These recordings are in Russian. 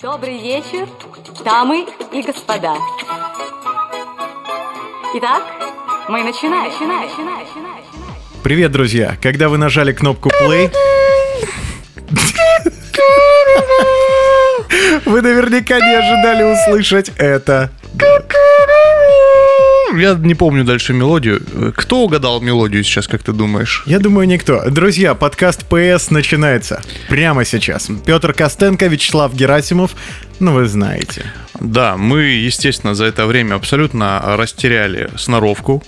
Добрый вечер, дамы и господа. Итак, мы начинаем. начинаем, начинаем, начинаем. Привет, друзья! Когда вы нажали кнопку play, вы наверняка не ожидали услышать это. Я не помню дальше мелодию. Кто угадал мелодию сейчас, как ты думаешь? Я думаю, никто. Друзья, подкаст PS начинается прямо сейчас. Петр Костенко, Вячеслав Герасимов, ну вы знаете. Да, мы, естественно, за это время абсолютно растеряли сноровку,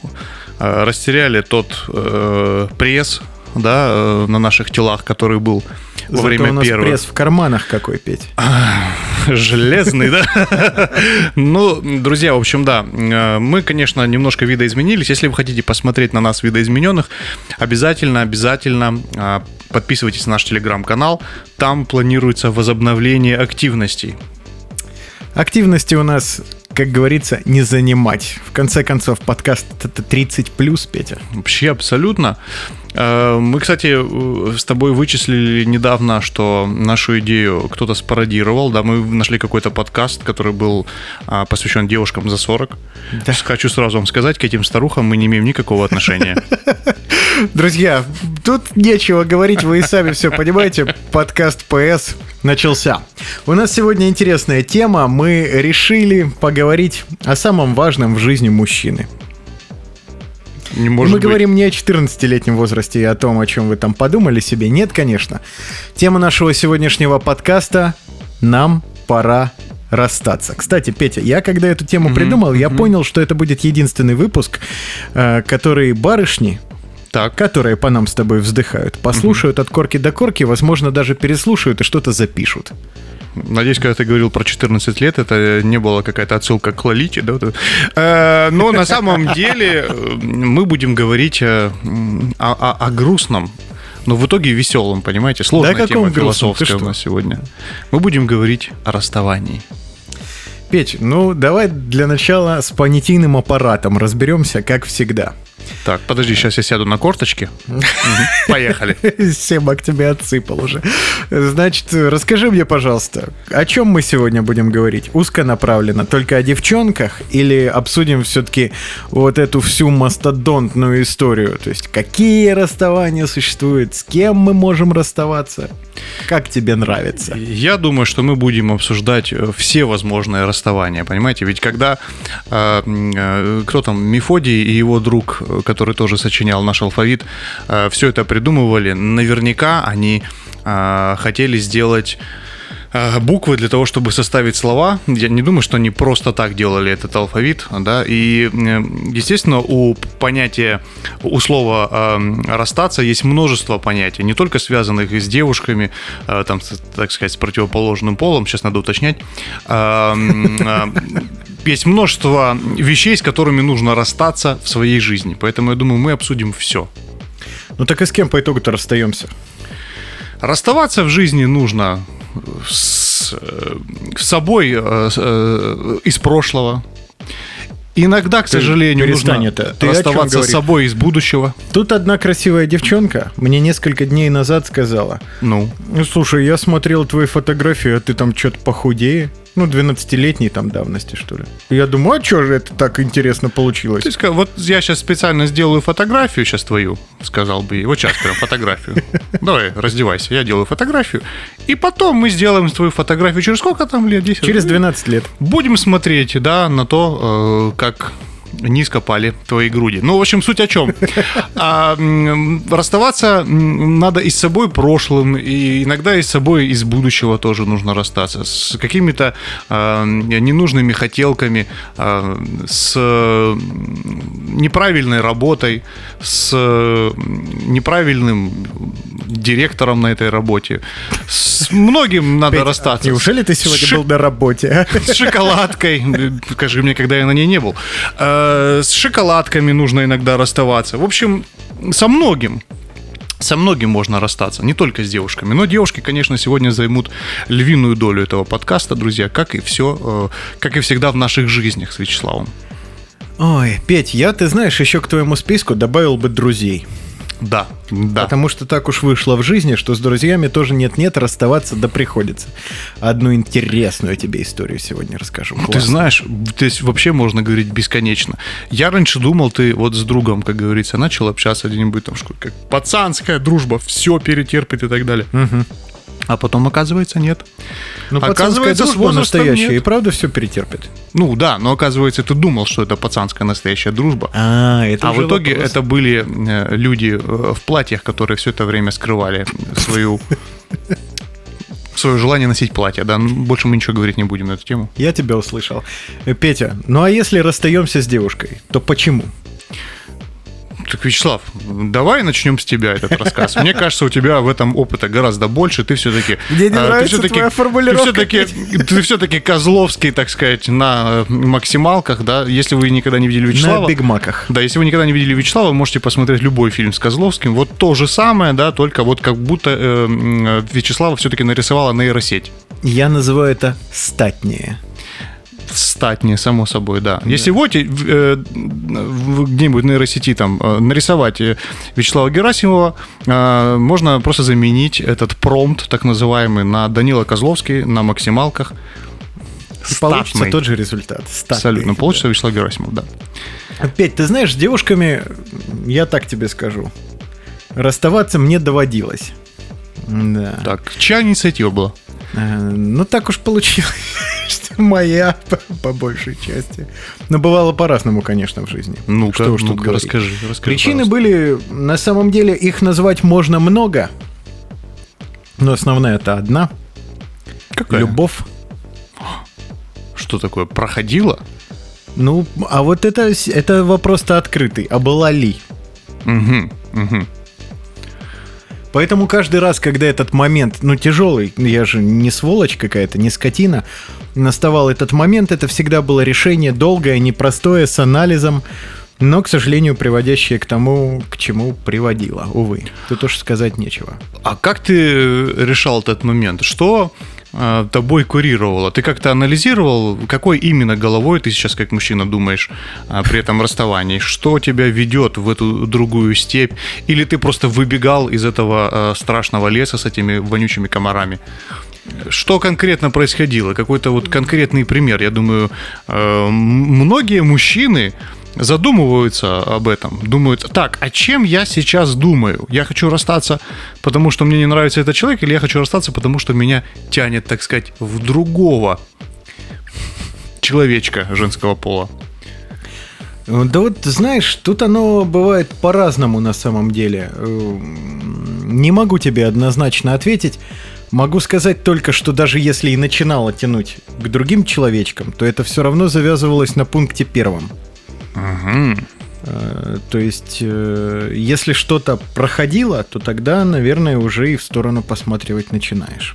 э, растеряли тот э, пресс, да, э, на наших телах, который был во Зато время у нас первого. пресс в карманах какой, Петь. Железный, да? Ну, друзья, в общем, да, э, мы, конечно, немножко видоизменились. Если вы хотите посмотреть на нас видоизмененных, обязательно, обязательно э, подписывайтесь на наш телеграм-канал. Там планируется возобновление активностей. Активности у нас, как говорится, не занимать. В конце концов, подкаст это 30 плюс, Петя. Вообще абсолютно. Э, Мы, кстати, с тобой вычислили недавно, что нашу идею кто-то спародировал. Да, мы нашли какой-то подкаст, который был а, посвящен девушкам за 40. Да. Хочу сразу вам сказать, к этим старухам мы не имеем никакого отношения. Друзья, тут нечего говорить, вы и сами все понимаете. Подкаст PS начался. У нас сегодня интересная тема. Мы решили поговорить о самом важном в жизни мужчины. Не может мы быть. говорим не о 14-летнем возрасте и о том, о чем вы там подумали себе. Нет, конечно. Тема нашего сегодняшнего подкаста «Нам пора расстаться». Кстати, Петя, я когда эту тему придумал, я понял, что это будет единственный выпуск, э, который барышни, Так, которые по нам с тобой вздыхают, послушают от корки до корки, возможно, даже переслушают и что-то запишут. Надеюсь, когда ты говорил про 14 лет, это не была какая-то отсылка к Лолите, да? Э, Но на самом деле э, мы будем говорить э, о, о- о грустном, но в итоге веселом, понимаете? Сложная Да тема философская у нас сегодня. Мы будем говорить о расставании. Петь, ну давай для начала с понятийным аппаратом разберемся, как всегда. Так, подожди, сейчас я сяду на корточки. Поехали. Семак тебе отсыпал уже. Значит, расскажи мне, пожалуйста, о чем мы сегодня будем говорить? Узконаправленно, только о девчонках или обсудим все-таки вот эту всю мастодонтную историю? То есть, какие расставания существуют, с кем мы можем расставаться? Как тебе нравится? Я думаю, что мы будем обсуждать э, все возможные расставания, понимаете? Ведь когда э, э, кто там, Мефодий и его друг, который тоже сочинял наш алфавит, все это придумывали, наверняка они э, хотели сделать э, буквы для того, чтобы составить слова. Я не думаю, что они просто так делали этот алфавит, да. И, э, естественно, у понятия, у слова э, расстаться есть множество понятий, не только связанных с девушками, э, там, так сказать, с противоположным полом. Сейчас надо уточнять. Э, э, Есть множество вещей, с которыми нужно расстаться в своей жизни. Поэтому я думаю, мы обсудим все. Ну так и с кем по итогу-то расстаемся? Расставаться в жизни нужно с, э, с собой э, э, из прошлого. Иногда, к сожалению, перестань нужно это. Ты расставаться с собой из будущего. Тут одна красивая девчонка мне несколько дней назад сказала, Ну, слушай, я смотрел твои фотографии, а ты там что-то похудее. Ну, 12-летней там давности, что ли. Я думаю, а что же это так интересно получилось? есть, как- вот я сейчас специально сделаю фотографию сейчас твою, сказал бы ей. Вот сейчас прям фотографию. Давай, раздевайся, я делаю фотографию. И потом мы сделаем твою фотографию через сколько там лет? 10? Через 12 лет. Будем смотреть, да, на то, э, как низко пали твои груди. Ну, в общем, суть о чем. А, расставаться надо и с собой прошлым, и иногда и с собой из будущего тоже нужно расстаться. С какими-то а, ненужными хотелками, а, с неправильной работой, с неправильным директором на этой работе. С многим надо Петя, расстаться. Неужели ты сегодня Ши- был на работе? а? с шоколадкой. Скажи мне, когда я на ней не был. Э, С шоколадками нужно иногда расставаться. В общем, со многим. Со многим можно расстаться, не только с девушками. Но девушки, конечно, сегодня займут львиную долю этого подкаста, друзья, как и все, как и всегда в наших жизнях с Вячеславом. Ой, Петь, я, ты знаешь, еще к твоему списку добавил бы друзей. Да, да. Потому что так уж вышло в жизни, что с друзьями тоже нет-нет, расставаться да приходится. Одну интересную тебе историю сегодня расскажу. Ты Классно. знаешь, здесь вообще можно говорить бесконечно. Я раньше думал, ты вот с другом, как говорится, начал общаться где-нибудь там, как пацанская дружба, все перетерпит и так далее. А потом, оказывается, нет. Ну, пацанская оказывается, с дружба возрастом настоящая, нет. и правда все перетерпит. Ну да, но оказывается, ты думал, что это пацанская настоящая дружба. А, это А в итоге это были э, люди э, в платьях, которые все это время скрывали свою свое желание носить платье. Да, Ну, больше мы ничего говорить не будем на эту тему. Я тебя услышал. Э, Петя, ну а если расстаемся с девушкой, то почему? Так, Вячеслав, давай начнем с тебя этот рассказ. Мне кажется, у тебя в этом опыта гораздо больше. Ты все-таки... Мне не нравится твоя формулировка. Ты все-таки, ты все-таки Козловский, так сказать, на э, максималках, да? Если вы никогда не видели Вячеслава... На бигмаках. Да, если вы никогда не видели Вячеслава, можете посмотреть любой фильм с Козловским. Вот то же самое, да, только вот как будто э, м, Вячеслава все-таки нарисовала нейросеть. Я называю это статнее. Статнее, само собой, да. Если вот э, в- где-нибудь в нейросети там э, нарисовать э, Вячеслава Герасимова, э, можно просто заменить этот промпт, так называемый, на Данила Козловский на максималках. И получится Статный. тот же результат. Статный. Абсолютно. Получится Вячеслав Герасимов, да. Опять, ты знаешь, с девушками, я так тебе скажу, расставаться мне доводилось. Да. Так, чья инициатива была? Э, Ну, так уж получилось, что моя, по, большей части. Но бывало по-разному, конечно, в жизни. Ну-ка, Что уж тут ну-ка, говорить. расскажи, расскажи, Причины пожалуйста. были, на самом деле, их назвать можно много. Но основная это одна. Какая? Любовь. Что такое? Проходила? Ну, а вот это, это вопрос-то открытый. А была ли? Угу, угу. Поэтому каждый раз, когда этот момент, ну, тяжелый, я же не сволочь какая-то, не скотина, наставал этот момент, это всегда было решение долгое, непростое, с анализом, но, к сожалению, приводящее к тому, к чему приводило, увы. Тут уж сказать нечего. А как ты решал этот момент? Что тобой курировало? Ты как-то анализировал, какой именно головой ты сейчас как мужчина думаешь э, при этом расставании? Что тебя ведет в эту другую степь? Или ты просто выбегал из этого э, страшного леса с этими вонючими комарами? Что конкретно происходило? Какой-то вот конкретный пример. Я думаю, многие мужчины задумываются об этом. Думают, так, а чем я сейчас думаю? Я хочу расстаться, потому что мне не нравится этот человек, или я хочу расстаться, потому что меня тянет, так сказать, в другого человечка женского пола? Э, Да вот, знаешь, тут оно бывает по-разному на самом деле. Эм, Не могу тебе однозначно ответить. Могу сказать только, что даже если и начинало тянуть к другим человечкам, то это все равно завязывалось на пункте первом. Э, То есть, э, если что-то проходило, то тогда, наверное, уже и в сторону посматривать начинаешь.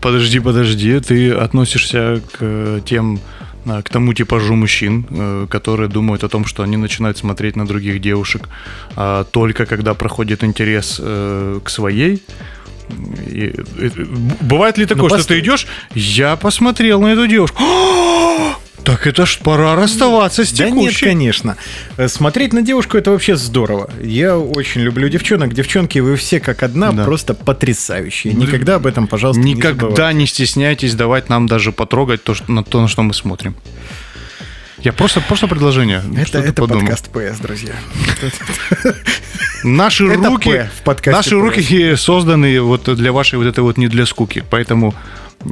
Подожди, подожди, ты относишься к э, тем, к тому типажу мужчин, которые думают о том, что они начинают смотреть на других девушек а, только когда проходит интерес к своей. И, б- бывает ли такое, что постой. ты идешь, я посмотрел на эту девушку. Так это ж пора расставаться с Да нет, текущей. конечно. Э, Смотреть на девушку это вообще здорово. Я очень люблю девчонок. Девчонки, вы все как одна, Да. просто потрясающие. Никогда об этом, пожалуйста, не Никогда не стесняйтесь давать нам даже потрогать то, что, на то, на что мы смотрим. Я просто, просто предложение. Это, это подумал? подкаст ПС, друзья. Наши Это руки, наши руки созданы вот для вашей вот этой вот не для скуки. Поэтому,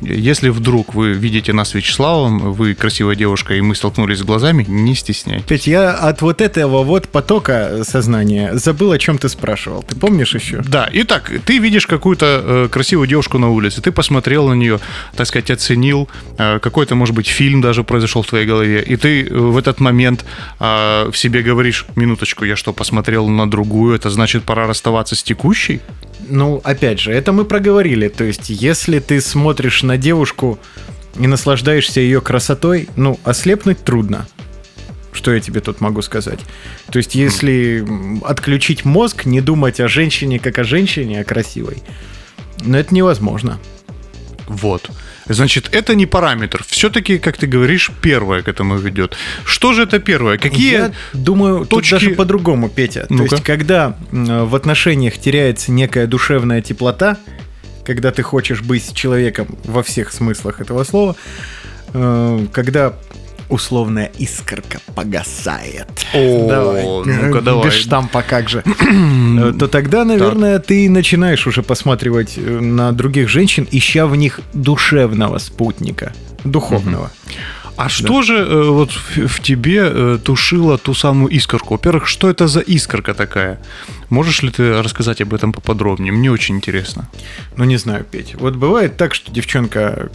если вдруг вы видите нас с Вячеславом, вы красивая девушка, и мы столкнулись с глазами, не стесняйтесь. Опять я от вот этого вот потока сознания забыл, о чем ты спрашивал. Ты помнишь еще? Да, итак, ты видишь какую-то э, красивую девушку на улице, ты посмотрел на нее, так сказать, оценил, э, какой-то, может быть, фильм даже произошел в твоей голове, и ты э, в этот момент э, в себе говоришь, минуточку, я что, посмотрел на другую, это значит, пора расставаться с текущей? Ну, опять же, это мы проговорили. То есть, если ты смотришь на девушку и наслаждаешься ее красотой, ну, ослепнуть трудно. Что я тебе тут могу сказать? То есть, если м, отключить мозг, не думать о женщине как о женщине, а красивой, но это невозможно. Вот. Значит, это не параметр. Все-таки, как ты говоришь, первое к этому ведет. Что же это первое? Какие Я думаю, точки- тут даже по-другому, Петя. То Ну-ка. есть, когда в отношениях теряется некая душевная теплота, когда ты хочешь быть человеком во всех смыслах этого слова, э, когда условная искорка погасает. О, давай. ну-ка, давай. Без штампа как же. Э, То тогда, наверное, ты начинаешь уже посматривать э, на других женщин, ища в них душевного спутника, духовного. А что же э, вот в, в тебе э, тушило ту самую искорку? Во-первых, что это за искорка такая? Можешь ли ты рассказать об этом поподробнее? Мне очень интересно. Ну, не знаю, Петь. Вот бывает так, что девчонка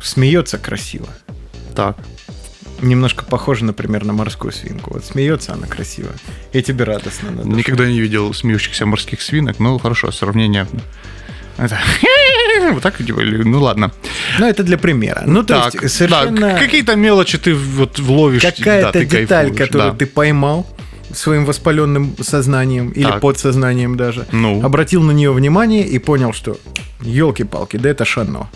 смеется красиво. Так. Немножко похожа, например, на морскую свинку. Вот смеется она красиво. И тебе радостно. на душе. Никогда не видел смеющихся морских свинок. Ну, хорошо, сравнение. Это... Вот так или- Ну ладно. Ну, это для примера. Ну, то так, есть, совершенно да, какие-то мелочи ты вот вловишь. какая-то да, ты деталь, кайфуешь, которую да. ты поймал своим воспаленным сознанием или Так. подсознанием даже, Ну. обратил на нее внимание и понял, что елки-палки, да это шано.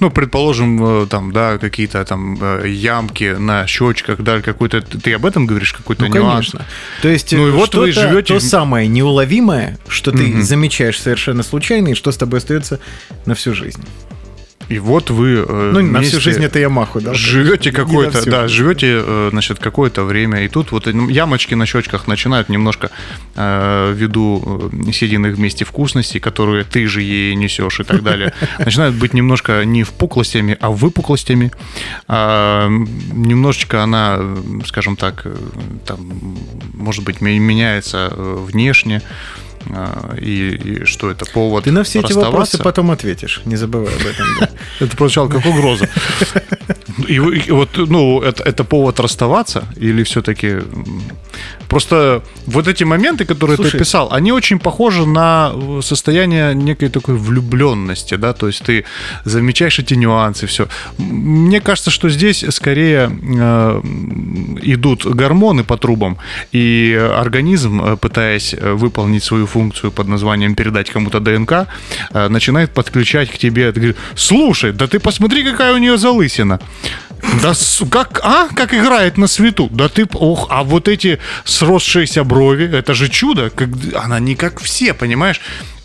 Ну, предположим, э, там, да, какие-то там э, ямки на щечках, да, какой-то... Ты об этом говоришь, какой-то Ну, нюанс? конечно. То есть, Ну и вот вы живете то самое неуловимое, что ты Мгм. замечаешь совершенно случайно, и что с тобой остается на всю жизнь. И вот вы э, Ну, на всю жизнь это я маху, да? живете какое-то, да, живете, э, значит, какое-то время, и тут вот ну, ямочки на щечках начинают немножко э, ввиду съеденных вместе вкусностей, которые ты же ей несешь и так далее, начинают быть немножко не впуклостями, а выпуклостями. А, немножечко она, скажем так, там, может быть, ме- меняется внешне. А, И, и что это повод Ты на все эти вопросы потом ответишь, не забывай об этом. Это прозвучало как угроза. И, вот, ну, это, повод расставаться или все-таки... Просто вот эти моменты, которые ты описал, они очень похожи на э, состояние некой такой влюбленности, да, то есть ты замечаешь эти нюансы, все. Мне кажется, что здесь скорее э, идут гормоны по трубам, и организм, э, пытаясь э, выполнить свою функцию под названием передать кому-то ДНК, э, начинает подключать к тебе, ты говоришь, слушай, да ты посмотри, какая у нее залысина. Да как, а, как играет на свету. Да ты, ох, а вот эти сросшиеся брови, это же чудо. Как, она не как все, понимаешь?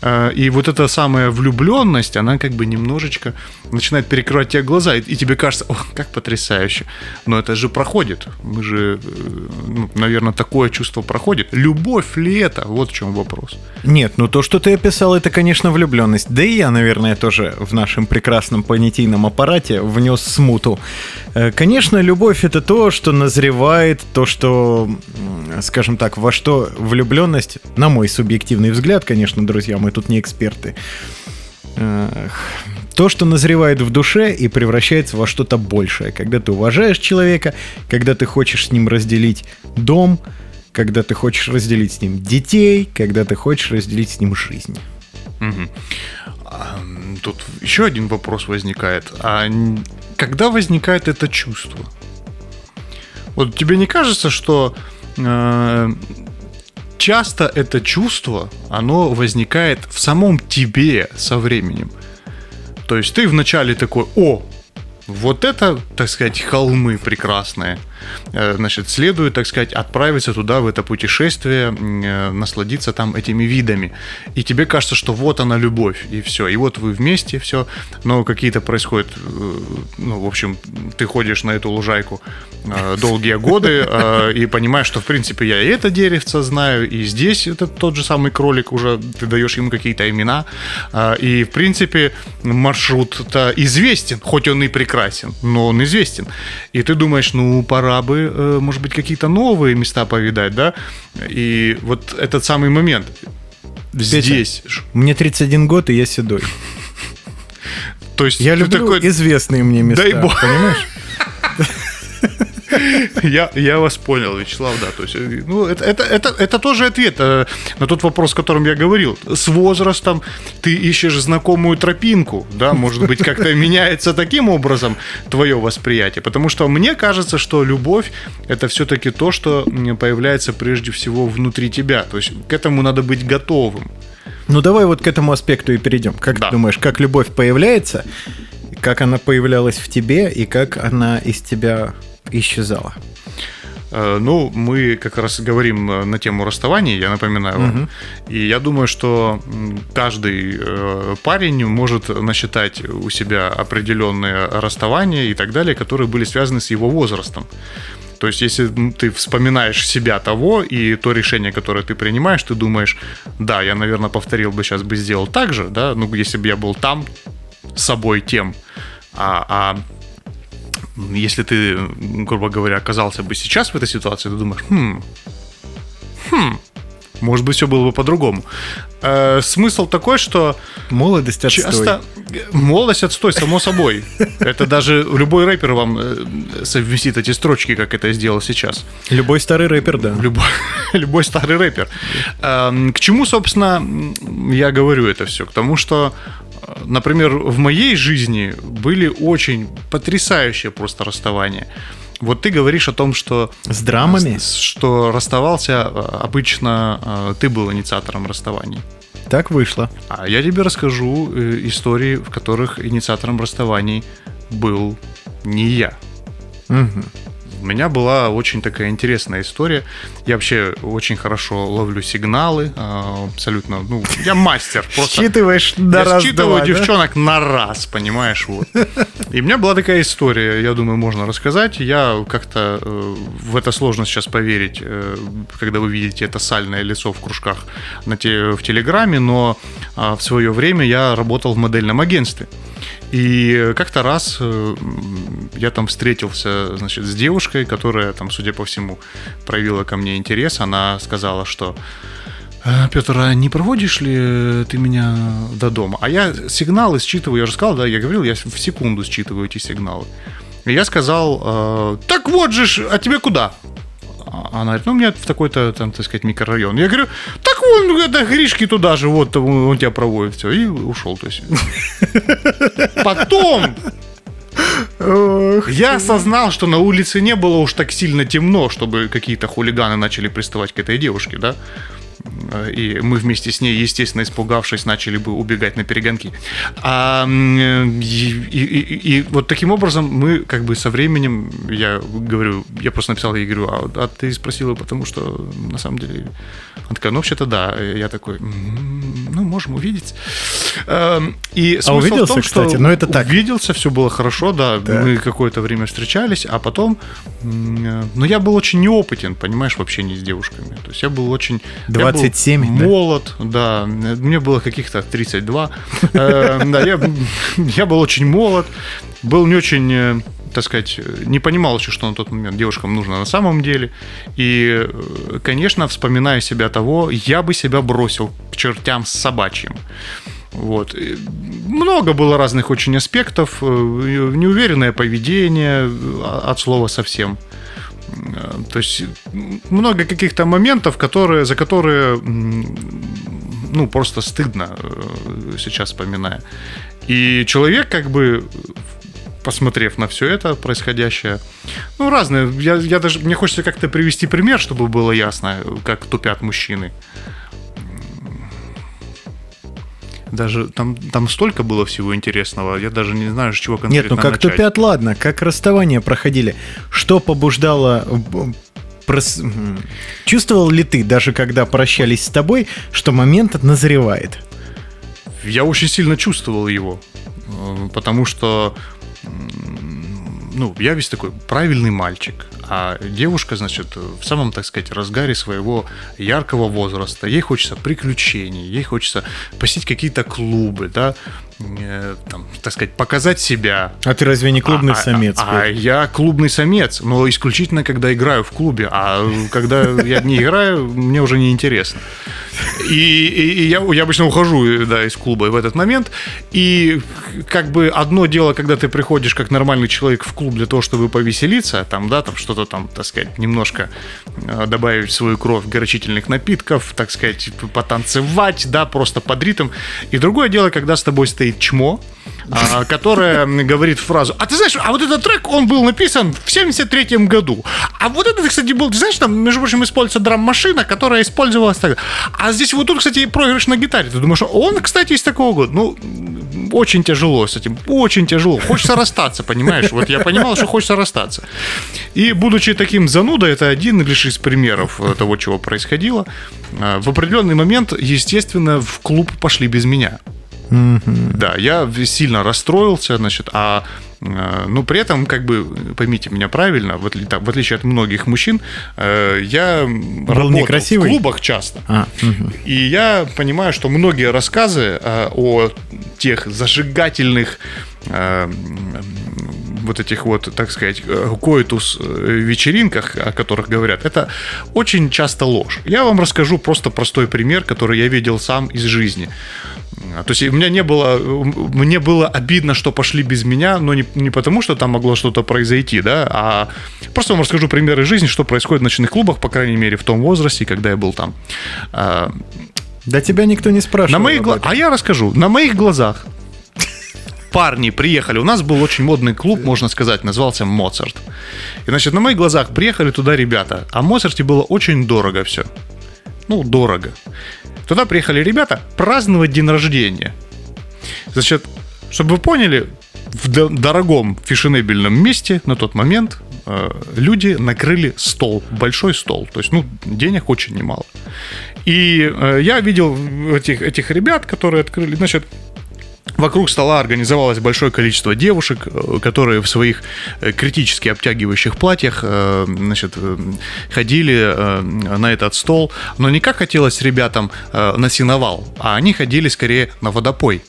Э, И вот эта самая влюбленность, она как бы немножечко начинает перекрывать тебе глаза, и, тебе кажется, ох, как потрясающе. Но это же проходит. Мы же, э, ну, наверное, такое чувство проходит. Любовь ли это? Вот в чем вопрос. Нет, ну то, что ты описал, это, конечно, влюбленность. Да и я, наверное, тоже в нашем прекрасном понятийном аппарате внес смуту. Э, Конечно, любовь это то, что назревает, то, что, скажем так, во что влюбленность, на мой субъективный взгляд, конечно, друзья, мы тут не эксперты. То, что назревает в душе и превращается во что-то большее. Когда ты уважаешь человека, когда ты хочешь с ним разделить дом, когда ты хочешь разделить с ним детей, когда ты хочешь разделить с ним жизнь. М, Тут еще один вопрос возникает. А когда возникает это чувство? Вот тебе не кажется, что э, часто это чувство, оно возникает в самом тебе со временем? То есть ты вначале такой, о, вот это, так сказать, холмы прекрасные. Э, Значит, следует, так сказать, отправиться туда, в это путешествие, э, насладиться там этими видами. И тебе кажется, что вот она любовь, и все. И вот вы вместе, все. Но какие-то происходят, э, ну, в общем, ты ходишь на эту лужайку долгие годы и понимаешь, что, в принципе, я и это деревце знаю, и здесь это тот же самый кролик уже, ты даешь ему какие-то имена. И, в принципе, маршрут-то известен, хоть он и прекрасен, но он известен. И ты думаешь, ну, пора бы, э, может быть, какие-то новые места повидать, да? И вот этот самый момент здесь. ж- Мне 31 год, и я седой. То есть Я люблю такой, известные мне места. Дай бог. Понимаешь? Я, я вас понял, Вячеслав, да. То есть, э, ну, это, это, это, это тоже ответ э, на тот вопрос, о котором я говорил. С возрастом ты ищешь знакомую тропинку, да, может быть, как-то меняется таким образом твое восприятие. Потому что мне кажется, что любовь это все-таки то, что появляется прежде всего внутри тебя. То есть к этому надо быть готовым. Ну давай вот к этому аспекту и перейдем. Как Да. ты думаешь, как любовь появляется? как она появлялась в тебе и как она из тебя исчезала. Э, ну, мы как раз говорим э, на тему расставания, я напоминаю вам. Угу. И я думаю, что каждый э, парень может насчитать у себя определенные расставания и так далее, которые были связаны с его возрастом. То есть, если ты вспоминаешь себя того и то решение, которое ты принимаешь, ты думаешь, да, я, наверное, повторил бы сейчас бы сделал так же, да, ну, если бы я был там собой тем, а, а если ты, грубо говоря, оказался бы сейчас в этой ситуации, ты думаешь, хм, хм, может быть, все было бы по-другому. Э, смысл такой, что... Молодость отстой. Часто... Молодость отстой, само собой. Это даже любой рэпер вам э, совместит эти строчки, как это сделал сейчас. Любой старый рэпер, да. Любой, любой старый рэпер. Э, к чему, собственно, я говорю это все? К тому, что например, в моей жизни были очень потрясающие просто расставания. Вот ты говоришь о том, что... С драмами? Что расставался, а, обычно а, ты был инициатором расставаний. Так вышло. А я тебе расскажу э, истории, в которых инициатором расставаний был не я. Угу. У меня была очень такая интересная история. Я вообще очень хорошо ловлю сигналы, а, абсолютно, ну, я мастер. Просто Считываешь на я раз считываю два, девчонок да? на раз, понимаешь, вот. И у меня была такая история, я думаю, можно рассказать. Я как-то э, в это сложно сейчас поверить, э, когда вы видите это сальное лицо в кружках на те, в Телеграме, но э, в свое время я работал в модельном агентстве. И как-то раз э, я там встретился, значит, с девушкой, которая там, судя по всему, проявила ко мне интерес. Она сказала, что «Э, Петр, а не проводишь ли ты меня до дома? А я сигналы считываю, я же сказал, да, я говорил, я в секунду считываю эти сигналы. И я сказал, «Э, так вот же, а тебе куда? А она говорит, ну, у меня в такой-то, там, так сказать, микрорайон. Я говорю, так вон, это Гришки туда же, вот, он тебя проводит, все, и ушел, то есть. Потом я осознал, что на улице не было уж так сильно темно, чтобы какие-то хулиганы начали приставать к этой девушке, да? И мы вместе с ней, естественно, испугавшись, начали бы убегать на перегонки. А, и, и, и, и вот таким образом мы как бы со временем, я говорю, я просто написал ей, говорю, а, а ты спросила, потому что на самом деле... Она такая, ну вообще-то да. Я такой, ну можем увидеть. Эм, и а увиделся, том, кстати, но ну, это так. Увиделся, все было хорошо, да. да. Мы какое-то время встречались, а потом... Э, но я был очень неопытен, понимаешь, в общении с девушками. То есть я был очень... 27, я был молод, да. Мне было каких-то 32. Э, да, я был очень молод, был не очень э, так сказать, не понимал еще, что на тот момент девушкам нужно на самом деле. И, конечно, вспоминая себя того, я бы себя бросил к чертям с собачьим. Вот. Много было разных очень аспектов. Э, неуверенное поведение от слова совсем. Э, то есть много каких-то моментов, которые, за которые ну, просто стыдно э, сейчас вспоминая. И человек как бы посмотрев на все это происходящее, ну, разные. Я, я даже, мне хочется как-то привести пример, чтобы было ясно, как тупят мужчины. Даже там, там столько было всего интересного, я даже не знаю, с чего конкретно Нет, ну как начать. тупят, ладно, как расставания проходили. Что побуждало прос... Чувствовал ли ты, даже когда прощались с тобой, что момент назревает? Я очень сильно чувствовал его, э, потому что ну, я весь такой правильный мальчик, а девушка, значит, в самом, так сказать, разгаре своего яркого возраста, ей хочется приключений, ей хочется посетить какие-то клубы, да, э, там, так сказать, показать себя. А ты разве не клубный а, а самец? А, а я клубный самец, но исключительно, когда играю в клубе, а когда я не играю, мне уже не интересно. И, и, и я, я обычно ухожу да, из клуба в этот момент. И как бы одно дело, когда ты приходишь как нормальный человек в клуб для того, чтобы повеселиться, там, да, там что-то там, так сказать, немножко э, добавить свою кровь горячительных напитков, так сказать, потанцевать, да, просто под ритм. И другое дело, когда с тобой стоит чмо, а, которая говорит фразу, а ты знаешь, а вот этот трек, он был написан в 73 году. А вот это, кстати, был, ты знаешь, там, между прочим, используется драм-машина, которая использовалась тогда. А здесь вот тут, кстати, проигрыш на гитаре. Ты думаешь, он, кстати, из такого года. Ну, очень тяжело с этим, очень тяжело. Хочется расстаться, понимаешь? Вот я понимал, что хочется расстаться. И будучи таким занудой, это один лишь из примеров того, чего происходило. А, в определенный момент, естественно, в клуб пошли без меня. Да, я сильно расстроился, значит, а э, ну, при этом, как бы, поймите меня правильно, в, отличие, в отличие от многих мужчин, э, я Был работал некрасивый? в клубах часто. А, мгм. И я понимаю, что многие рассказы э, о тех зажигательных э, вот этих вот, так сказать, э, коитус э, вечеринках, о которых говорят, это очень часто ложь. Я вам расскажу просто простой пример, который я видел сам из жизни. А, То есть у меня не было, мне было обидно, что пошли без меня, но не, не потому, что там могло что-то произойти, да, а просто вам расскажу примеры жизни, что происходит в ночных клубах, по крайней мере, в том возрасте, когда я был там. А, Да тебя никто не спрашивал. на моих гла-. А я расскажу. На моих глазах парни приехали. У нас был очень модный клуб, можно сказать, назывался Моцарт. И, значит, на моих глазах приехали туда ребята. А Моцарте было очень дорого все. Ну, дорого. Туда приехали ребята праздновать день рождения. Значит, чтобы вы поняли, в до- дорогом фешенебельном месте на тот момент э, люди накрыли стол, большой стол. То есть, ну, денег очень немало. И э, я видел этих, этих ребят, которые открыли, значит, Вокруг стола организовалось большое количество девушек, э, которые в своих э, критически обтягивающих платьях э, значит, ходили на этот стол. Но не как хотелось ребятам на сеновал, а они ходили скорее на водопой.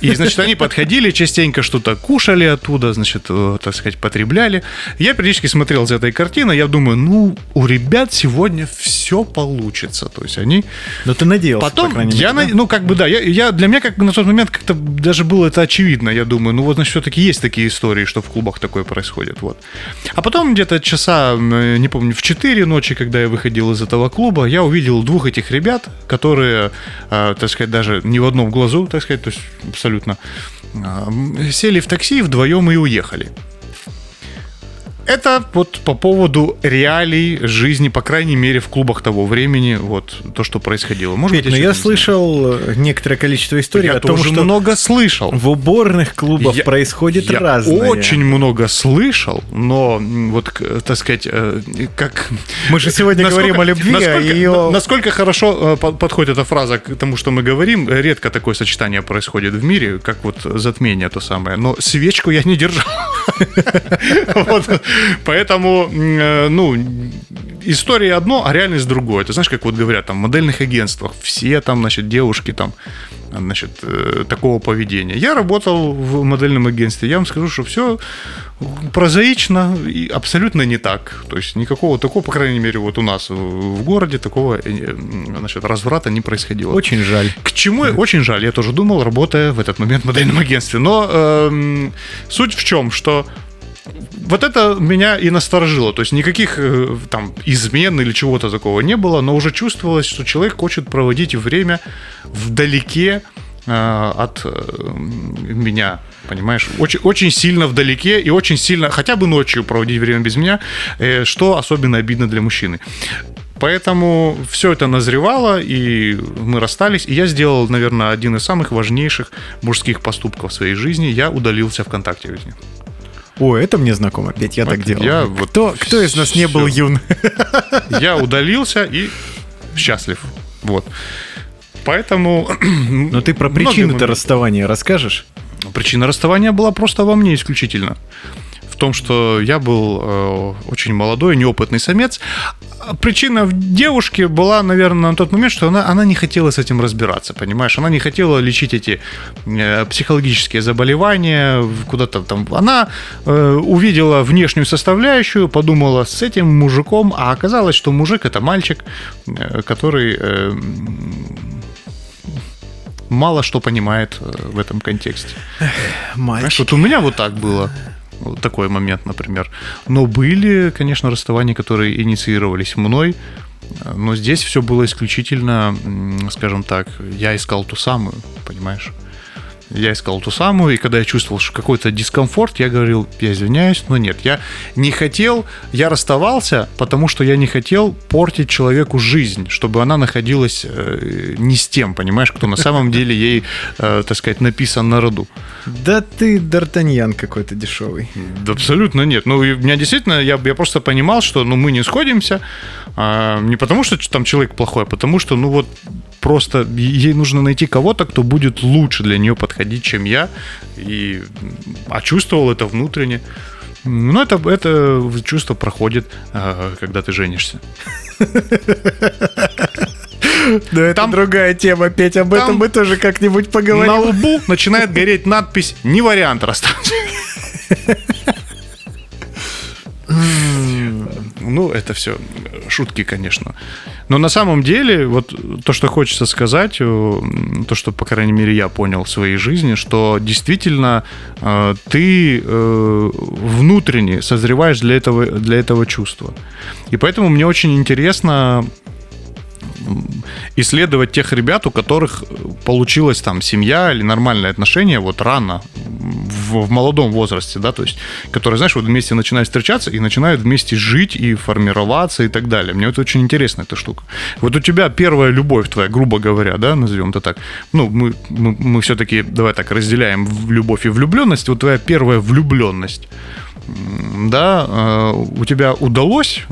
И, значит, они подходили, частенько что-то кушали оттуда, значит, э, так сказать, потребляли. Я периодически смотрел за этой картиной, я думаю, ну, у ребят сегодня все получится. То есть они Но ты надеялся, Потом по я, мере, да? ну как бы да, я, я- для меня как бы на тот момент как-то даже было это очевидно. Я думаю, ну вот значит все-таки есть такие истории, что в клубах такое происходит, вот. А потом где-то часа, м, не помню, в 4 ночи, когда я выходил из этого клуба, я увидел двух этих ребят, которые, э, так сказать, даже не в одном глазу, так сказать, то есть абсолютно м, сели в такси вдвоем и уехали. Это вот по поводу реалий жизни, по крайней мере, в клубах того времени, вот то, что происходило. Может Петь, быть, но я что-то не знаю. слышал э, некоторое количество историй Я о том, что много слышал. в уборных клубах Я- происходит я разное. очень много слышал, но вот, так сказать, э, как... Мы же сегодня Насколько- говорим о любви, а насколько, ее... на- насколько хорошо э, по- подходит эта фраза к тому, что мы говорим, редко такое сочетание происходит в мире, как вот затмение то самое, но свечку я не держал. Поэтому, э, ну, история одно, а реальность другое. Ты знаешь, как вот говорят, там, в модельных агентствах все там, значит, девушки там, значит, э, такого поведения. Я работал в модельном агентстве, я вам скажу, что все прозаично и абсолютно не так. То есть никакого такого, по крайней мере, вот у нас в- городе такого, э, м, значит, разврата не происходило. Очень жаль. К чему очень жаль, я тоже думал, работая в этот момент в модельном агентстве. Но эм, суть в чем, что вот это меня и насторожило. То есть никаких э, там измен или чего-то такого не было, но уже чувствовалось, что человек хочет проводить время вдалеке э, от э, меня, понимаешь? Очень, очень сильно вдалеке и очень сильно, хотя бы ночью проводить время без меня, что особенно обидно для мужчины. Поэтому все это назревало, и мы расстались. И я сделал, наверное, один из самых важнейших мужских поступков в своей жизни. Я удалился ВКонтакте. них. О, это мне знакомо, Петь, я Вот так делал. я вот кто, кто из нас не был юн? Я удалился и счастлив. Вот. Поэтому... Но ты про моменты. расставания расскажешь? Причина расставания была просто во мне исключительно. В том, что я был э, очень молодой, неопытный самец. Причина в девушке была, наверное, на тот момент, что она, она не хотела с этим разбираться, понимаешь? Она не хотела лечить эти э, психологические заболевания куда-то там. Она э, увидела внешнюю составляющую, подумала с этим мужиком, а оказалось, что мужик это мальчик, который мало что понимает в этом контексте. Знаешь, Мальчик. вот у меня вот так было. Вот такой момент, например. Но были, конечно, расставания, которые инициировались мной. Но здесь все было исключительно, скажем так, я искал ту самую, понимаешь? Я искал ту самую, и когда я чувствовал что какой-то дискомфорт, я говорил, я извиняюсь, но нет, я не хотел, я расставался, потому что я не хотел портить человеку жизнь, чтобы она находилась э, не с тем, понимаешь, кто на самом деле ей, э, так сказать, написан на роду. Да ты Д'Артаньян какой-то дешевый. Да абсолютно нет. Ну, у меня действительно, я, я просто понимал, что ну, мы не сходимся, а, не потому что там человек плохой, а потому что, ну вот, просто ей нужно найти кого-то, кто будет лучше для нее подходить, чем я. И, а чувствовал это внутренне. Ну, это, это чувство проходит, а, когда ты женишься. Но это Там- другая тема, Петь, об этом мы тоже как-нибудь На поговорим. лбу начинает гореть надпись «Не вариант расстаться». Ну, это все шутки, конечно. Но на самом деле, вот то, что хочется сказать, э, то, что, по крайней мере, я понял в своей жизни, что действительно э, ты э, внутренне созреваешь для этого, для этого чувства. И поэтому мне очень интересно исследовать тех ребят, у которых получилась там семья или нормальные отношения вот рано, в, в молодом возрасте, да, то есть, которые, знаешь, вот вместе начинают встречаться и начинают вместе жить и формироваться и так далее. Мне это очень интересно, эта штука. Вот у тебя первая любовь твоя, грубо говоря, да, назовем это так. Ну, мы, мы, мы все-таки, давай так, разделяем в любовь и влюбленность. Вот твоя первая влюбленность, да, э, у тебя удалось,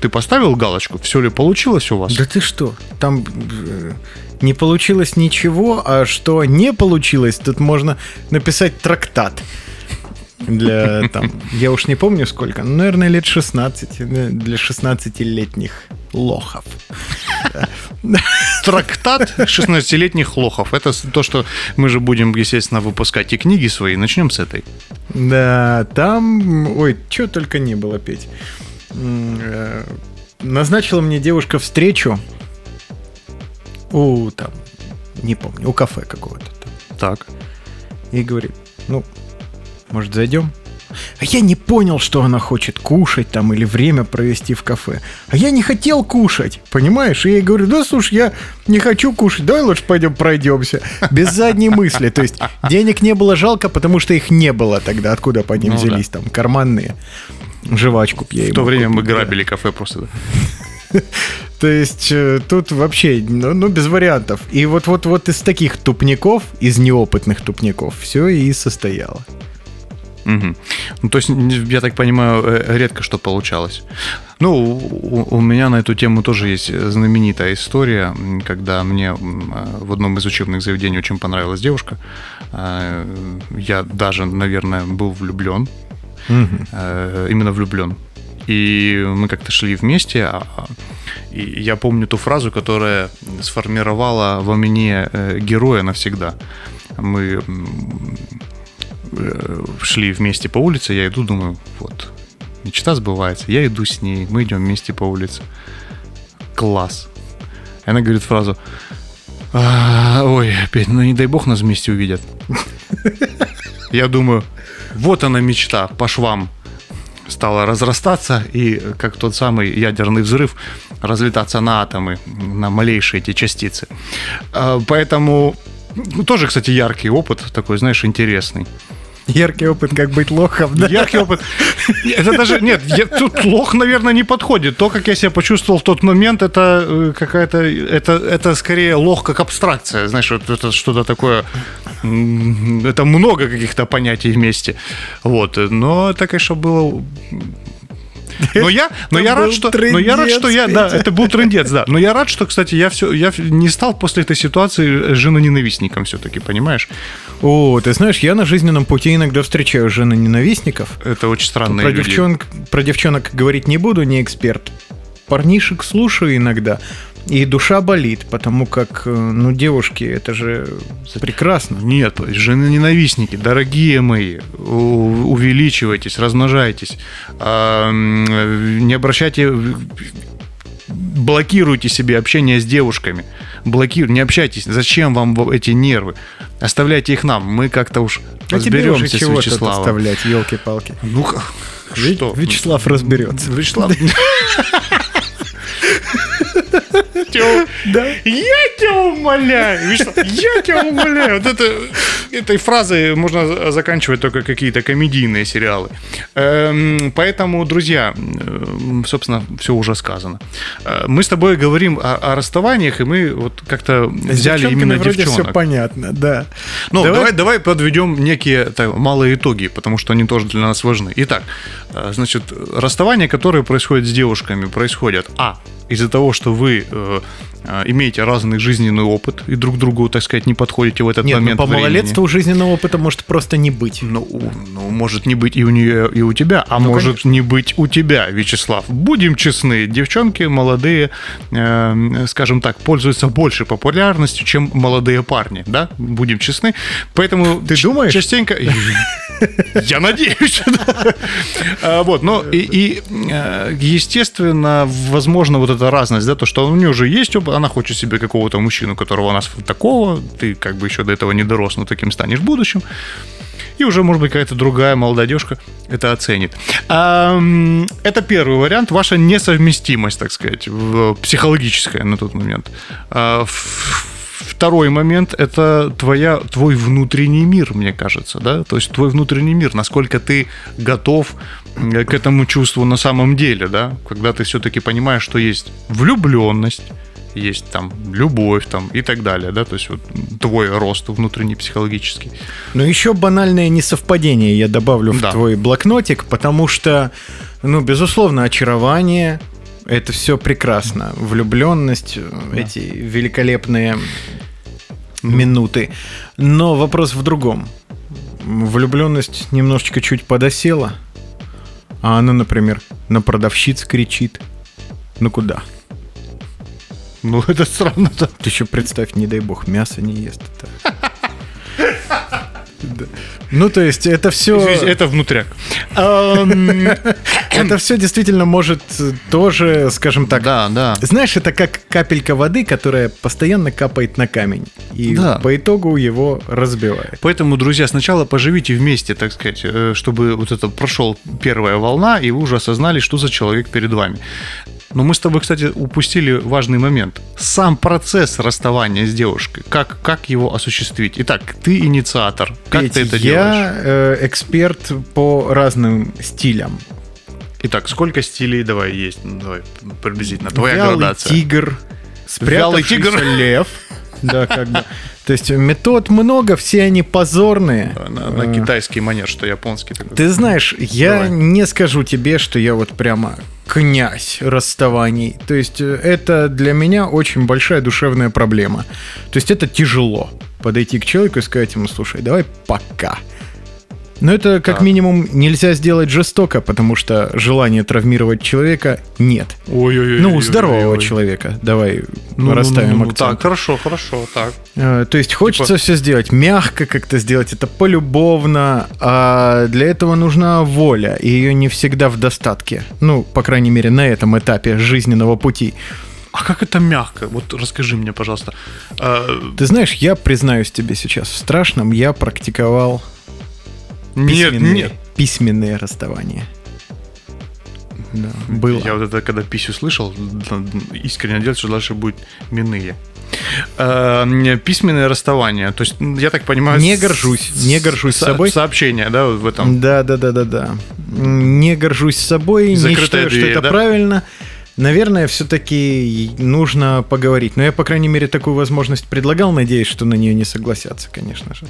ты поставил галочку, все ли получилось у вас? Да ты что? Там э, не получилось ничего, а что не получилось, тут можно написать трактат. Для там, я уж не помню сколько, наверное, лет 16, э, для 16-летних лохов. Трактат 16-летних лохов. Это то, что мы же будем, естественно, выпускать и книги свои. Начнем с этой. Да, там, ой, что только не было петь. Э, Назначила мне девушка встречу у там, не помню, у кафе какого-то. Так. И говорит, ну, может, зайдем? А я не понял, что она хочет кушать там или время провести в кафе. А я не хотел кушать, понимаешь? И я ей говорю, да слушай, я не хочу кушать, давай лучше пойдем пройдемся. Без задней мысли. То есть денег не было жалко, потому что их не было тогда. Откуда по ним Ну да. взялись там карманные? Жвачку я В то время мы купил, да. грабили кафе просто. да. То есть э, тут вообще, ну, ну, без вариантов. И вот, вот, вот из таких тупников, из неопытных тупников, все и состояло. Мгм. Ну, то есть, я так понимаю, э, редко что получалось. Ну, у, у меня на эту тему тоже есть знаменитая история, когда мне э, в одном из учебных заведений очень понравилась девушка. Э, Я даже, наверное, был влюблен. э, именно влюблен. И мы как-то шли вместе, а- а- и я помню ту фразу, которая сформировала во мне э, героя навсегда. Мы э, шли вместе по улице, я иду, думаю, вот, мечта сбывается, я иду с ней, мы идем вместе по улице. Класс. И она говорит фразу, «А, ой, опять, ну не дай бог нас вместе увидят. Я думаю, вот она мечта по швам стала разрастаться и, как тот самый ядерный взрыв, разлетаться на атомы, на малейшие эти частицы. А, Поэтому ну, тоже, кстати, яркий опыт, такой, знаешь, интересный. Яркий опыт, как быть лохом, да? Яркий опыт. Это даже, нет, я- тут лох, наверное, не подходит. То, как я себя почувствовал в тот момент, это э, какая-то, это, это скорее лох как абстракция, знаешь, вот это что-то такое, это много каких-то понятий вместе. Вот, но это, конечно, было но я, но я рад, что, но я рад, что я, да, это был трендец, да. Но я рад, что, кстати, я все, я не стал после этой ситуации женоненавистником все-таки, понимаешь? О, ты знаешь, я на жизненном пути иногда встречаю жены ненавистников. Это очень странные Про, люди. девчонок, про девчонок говорить не буду, не эксперт. Парнишек слушаю иногда, и душа болит, потому как, э, ну, девушки, это же прекрасно. Нет, жены-ненавистники, дорогие мои, увеличивайтесь, размножайтесь, А, не обращайте, блокируйте себе общение с девушками, блокируйте, не общайтесь, зачем вам эти нервы, оставляйте их нам, мы как-то уж А тебе уже разберемся с Вячеславом. оставлять, елки-палки. Ну, что? Вячеслав разберется. Вячеслав. Тё, Да. Я тебя умоляю, Вячеслав, я тебя умоляю. Вот это этой фразой можно за- заканчивать только какие-то комедийные сериалы. Эм, Поэтому, друзья, э, собственно, все уже сказано. Э, Мы с тобой говорим о, о расставаниях, и мы вот как-то взяли именно вроде девчонок. все понятно, да. Ну, Давай- давай, давай, подведем некие так, малые итоги, потому что они тоже для нас важны. Итак, э, значит, расставания, которые происходят с девушками, происходят а из-за того, что вы э, э, имеете разный жизненный опыт и друг другу, так сказать, не подходите в этот Нет, ну момент по времени. малолетству жизненного опыта может просто не быть. Ну, ну, может не быть и у нее, и у тебя, а Ну, может не быть у тебя, Вячеслав. Будем честны, девчонки молодые, э, скажем так, пользуются большей популярностью, чем молодые парни, да? Будем честны. Поэтому Ты думаешь? Частенько. Я надеюсь. А, Вот, но и, и, э, естественно, возможно, вот эта разность, да, то, что у нее уже есть опыт, она хочет себе какого-то мужчину, которого у нас такого, ты как бы еще до этого не дорос, но таким станешь в будущем. И уже, может быть, какая-то другая молодежка это оценит. Это первый вариант, ваша несовместимость, так сказать, психологическая на тот момент. А, Второй момент – это твоя, твой внутренний мир, мне кажется, да? То есть твой внутренний мир, насколько ты готов к этому чувству на самом деле, да? Когда ты все-таки понимаешь, что есть влюбленность, есть там любовь там и так далее, да? То есть вот твой рост внутренний психологический. Но еще банальное несовпадение я добавлю в Да. твой блокнотик, потому что, ну, безусловно, очарование это все прекрасно. Влюбленность, эти великолепные минуты. Но вопрос в другом. Влюбленность немножечко чуть подосела, а она, например, на продавщиц кричит. Ну куда? Ну, это странно, да. Ты еще представь, не дай бог, мясо не ест. Ну, то есть, это все... Это внутряк. Это все действительно может тоже, скажем так... Да, да. Знаешь, это как капелька воды, которая постоянно капает на камень. И Да. по итогу его разбивает. Поэтому, друзья, сначала поживите вместе, так сказать, э, чтобы вот это прошел первая волна, и вы уже осознали, что за человек перед вами. Но мы с тобой, кстати, упустили важный момент. Сам процесс расставания с девушкой. Как, как его осуществить? Итак, ты инициатор. Как Петь, ты это я делаешь? э, эксперт по разным стилям. Итак, сколько стилей давай есть? Ну, давай приблизительно. Твоя Вялый градация. тигр, Вялый спрятавшийся тигр. лев. Да, как бы. То есть метод много, все они позорные. На, на Э, китайский манер, что японский такой. Ты знаешь, я Давай. не скажу тебе, что я вот прямо князь расставаний. То есть э, это для меня очень большая душевная проблема. То есть это тяжело подойти к человеку и сказать ему, слушай, давай пока. Но это как Так. минимум нельзя сделать жестоко, потому что желания травмировать человека нет. Ой-ой-ой. Ну, здорового человека. Давай Ну, расставим ну, ну, ну, акцент. Так, хорошо, хорошо, так. Э, То есть хочется все сделать мягко, как-то сделать это полюбовно, а для этого нужна воля, и ее не всегда в достатке. Ну, по крайней мере, на этом этапе жизненного пути. А как это мягко? Вот расскажи мне, пожалуйста. А, Ты знаешь, я признаюсь тебе сейчас в страшном, я практиковал Нет, письменные, нет. письменные расставания. Да, было. Я вот это, когда писю слышал, искренне надеялся, что дальше будет миные. Э, не, Письменное расставание. То есть, я так понимаю... Не горжусь, не горжусь со- собой. Сообщение, да, в этом. Да, да, да, да, да. Не горжусь собой, не Закрытая считаю, что дверь, это да? правильно. Наверное, все-таки нужно поговорить. Но я, по крайней мере, такую возможность предлагал, надеюсь, что на нее не согласятся, конечно же.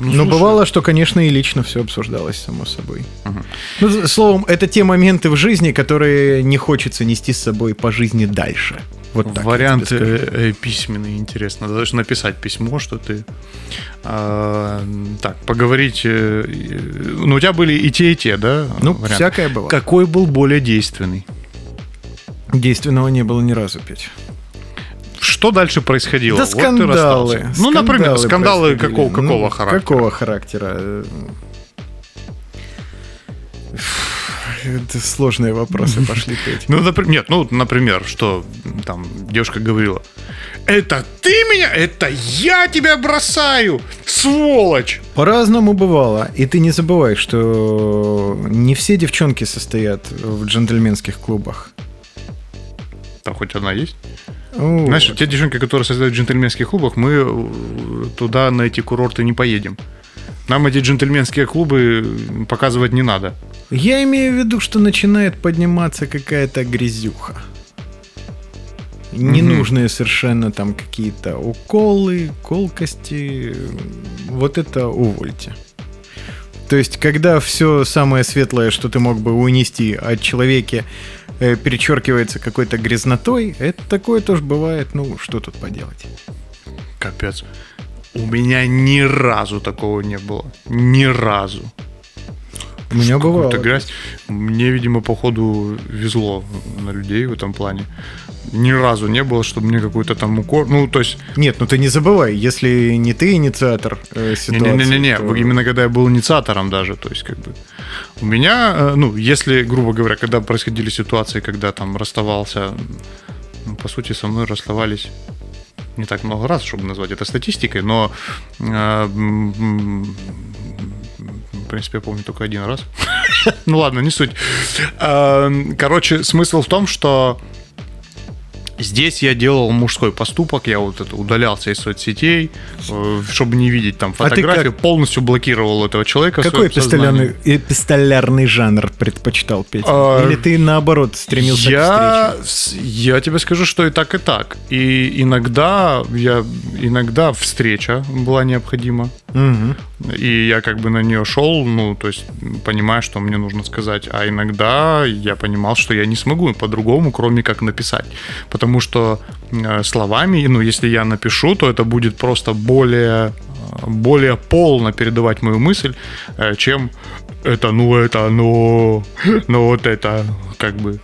Ну, Но слушай, бывало, что, конечно, и лично все обсуждалось, само собой. Ну, з- словом, это те моменты в жизни, которые не хочется нести с собой по жизни дальше. Вот так. Вариант скажу. э, э, письменный, интересно. Надо даже написать письмо, что ты... а, так, поговорить... э, э, ну, у тебя были и те, и те, да? Ну, варианты? всякое было. Какой был более действенный? Действенного не было ни разу, Петь. Что дальше происходило? Да Вот скандалы. расстался. Ну, например, скандалы какого, какого Ну, характера? Какого характера? Это сложные вопросы пошли. Ну, например, нет, ну, например, что там девушка говорила, это ты меня, это я тебя бросаю, сволочь. По-разному бывало. И ты не забывай, что не все девчонки состоят в джентльменских клубах. Там хоть одна есть? Вот. Знаешь, те девчонки, которые создают в джентльменских клубах, мы э, туда на эти курорты не поедем. Нам эти джентльменские клубы показывать не надо. Я имею в виду, что начинает подниматься какая-то грязюха. Ненужные совершенно там какие-то уколы, колкости. Вот это увольте. То есть, когда все самое светлое, что ты мог бы унести от человека, э, перечеркивается какой-то грязнотой, это такое тоже бывает. Ну, что тут поделать? Капец. У меня ни разу такого не было. Ни разу. У меня бывало. Какую-то грязь. Мне, видимо, походу везло на людей в этом плане. Ни разу не было, чтобы мне какой-то там укор... Ну, то есть... Нет, ну ты не забывай, если не ты инициатор э, ситуации... Не-не-не, то- именно когда я был инициатором даже, то есть как бы... У меня, э, ну, если, грубо говоря, когда происходили ситуации, когда там расставался... Ну, по сути, со мной расставались не так много раз, чтобы назвать это статистикой, но э, в принципе, я помню только один раз. ну ладно, не суть. Э, Короче, смысл в том, что Здесь я делал мужской поступок, я вот это удалялся из соцсетей, э, чтобы не видеть там А ты фотографии, как- полностью блокировал этого человека. Какой эпистолярный, эпистолярный жанр предпочитал петь? А, Или ты наоборот стремился я, к с- я тебе скажу, что и так, и так. И иногда я иногда встреча была необходима. встрече? Мгм. И я как бы на нее шел, ну, то есть понимая, что мне нужно сказать. А иногда я понимал, что я не смогу по-другому, кроме как написать. Потому что э, словами, ну, если я напишу, то это будет просто более, э, более полно передавать мою мысль, э, чем это, ну, это, ну, ну, вот это, как бы...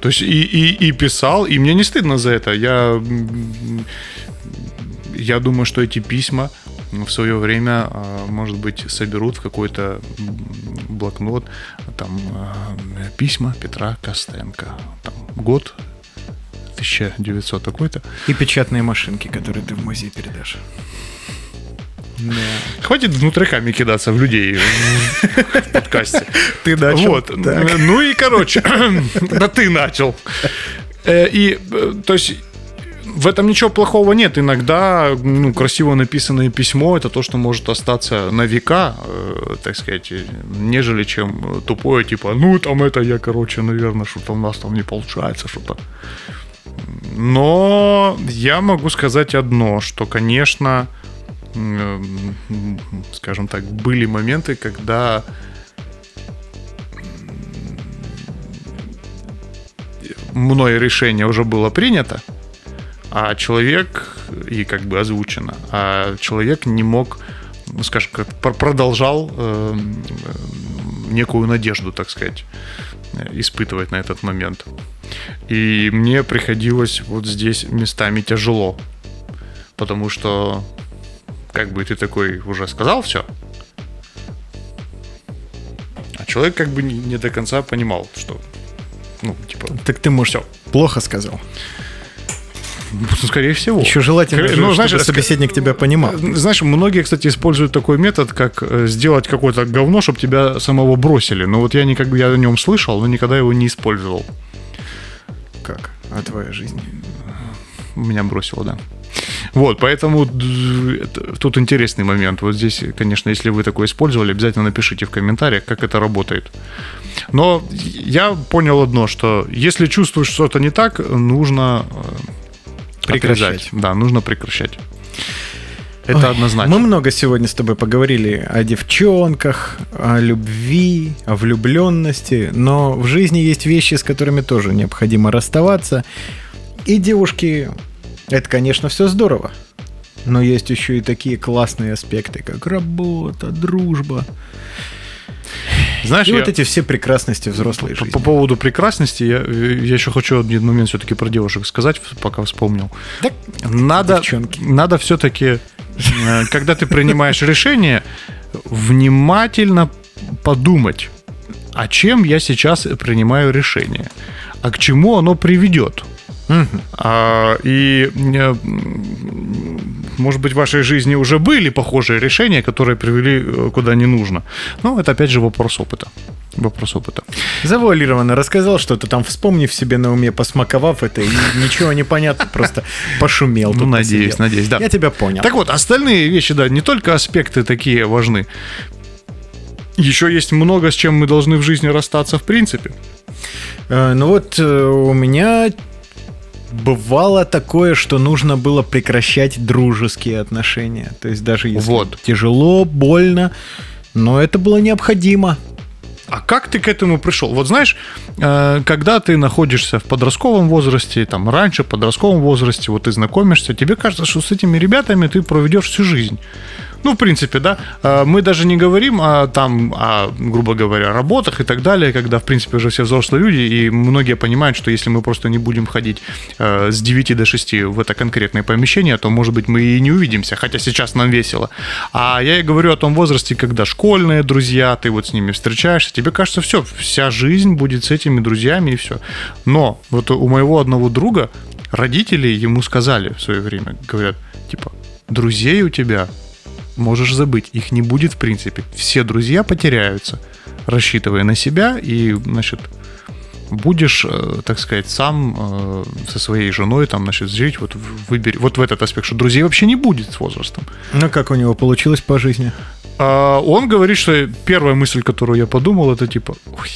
То есть и, и, и писал, и мне не стыдно за это. Я, я думаю, что эти письма в свое время, может быть, соберут в какой-то блокнот там письма Петра Костенко. Там год 1900 такой-то. И печатные машинки, которые ты в музей передашь. Да. Хватит внутриками кидаться в людей в подкасте. Ты начал. Вот. Так. Ну и, короче, да ты начал. Э, И, э, то есть, в этом ничего плохого нет. Иногда, ну, красиво написанное письмо это то, что может остаться на века, э, так сказать, нежели чем тупое, типа, ну, там это я, короче, наверное, что-то у нас там не получается, что-то. Но я могу сказать одно, что, конечно, скажем так, были моменты, когда мной решение уже было принято, а человек, и как бы озвучено, а человек не мог, ну, скажем, пр- продолжал э, некую надежду, так сказать, э, испытывать на этот момент. И мне приходилось вот здесь местами тяжело, потому что как бы ты такой уже сказал все, а человек как бы не, до конца понимал, что, ну, типа, Так ты, может, плохо сказал. ну, скорее всего. Еще желательно, Скорее- ну, знаешь, чтобы собеседник тебя понимал. Знаешь, многие, кстати, используют такой метод, как э, сделать какое-то говно, чтобы тебя самого бросили. Но вот я никогда я о нем слышал, но никогда его не использовал. Как? А твоя жизнь? Меня бросило, да. Вот, поэтому это- тут интересный момент. Вот здесь, конечно, если вы такое использовали, обязательно напишите в комментариях, как это работает. Но я понял одно, что если чувствуешь что-то не так, нужно э, Прекращать. отрезать. Да, нужно прекращать. Это Ой, однозначно. Мы много сегодня с тобой поговорили о девчонках, о любви, о влюбленности, но в жизни есть вещи, с которыми тоже необходимо расставаться. И девушки, это, конечно, все здорово. Но есть еще и такие классные аспекты, как работа, дружба. Знаешь, И я- вот эти все прекрасности взрослой По, жизни. по поводу прекрасности, я, я еще хочу один момент все-таки про девушек сказать, пока вспомнил. Так, Надо, девчонки. надо все-таки, когда ты принимаешь решение, внимательно подумать, а чем я сейчас принимаю решение, а к чему оно приведет. А, и, э, может быть, в вашей жизни уже были похожие решения, которые привели э, куда не нужно. Но это, опять же, вопрос опыта. Вопрос опыта. Завуалированно рассказал что-то там, вспомнив себе на уме, посмаковав это, и ничего не понятно, просто пошумел. Ну, надеюсь, посидел. надеюсь, да. Я тебя понял. Так вот, остальные вещи, да, не только аспекты такие важны. Еще есть много, с чем мы должны в жизни расстаться в принципе. Э, Ну вот у меня бывало такое, что нужно было прекращать дружеские отношения. То есть даже если Вот. тяжело, больно, но это было необходимо. А как ты к этому пришел? Вот знаешь, э, когда ты находишься в подростковом возрасте, там раньше, в подростковом возрасте, вот ты знакомишься, тебе кажется, что с этими ребятами ты проведешь всю жизнь. Ну, в принципе, да. Э, Мы даже не говорим о, там, о, грубо говоря, работах и так далее, когда, в принципе, уже все взрослые люди, и многие понимают, что если мы просто не будем ходить э, с 9 до 6 в это конкретное помещение, то, может быть, мы и не увидимся, хотя сейчас нам весело. А я и говорю о том возрасте, когда школьные друзья, ты вот с ними встречаешься, тебе кажется, все, вся жизнь будет с этими друзьями и все. Но вот у моего одного друга родители ему сказали в свое время, говорят, типа, друзей у тебя можешь забыть, их не будет в принципе. Все друзья потеряются, рассчитывая на себя и, значит, будешь, э, так сказать, сам э, со своей женой там, значит, жить, вот выбери, вот в этот аспект, что друзей вообще не будет с возрастом. Ну как у него получилось по жизни? А он говорит, что первая мысль, которую я подумал, это типа, «Ой,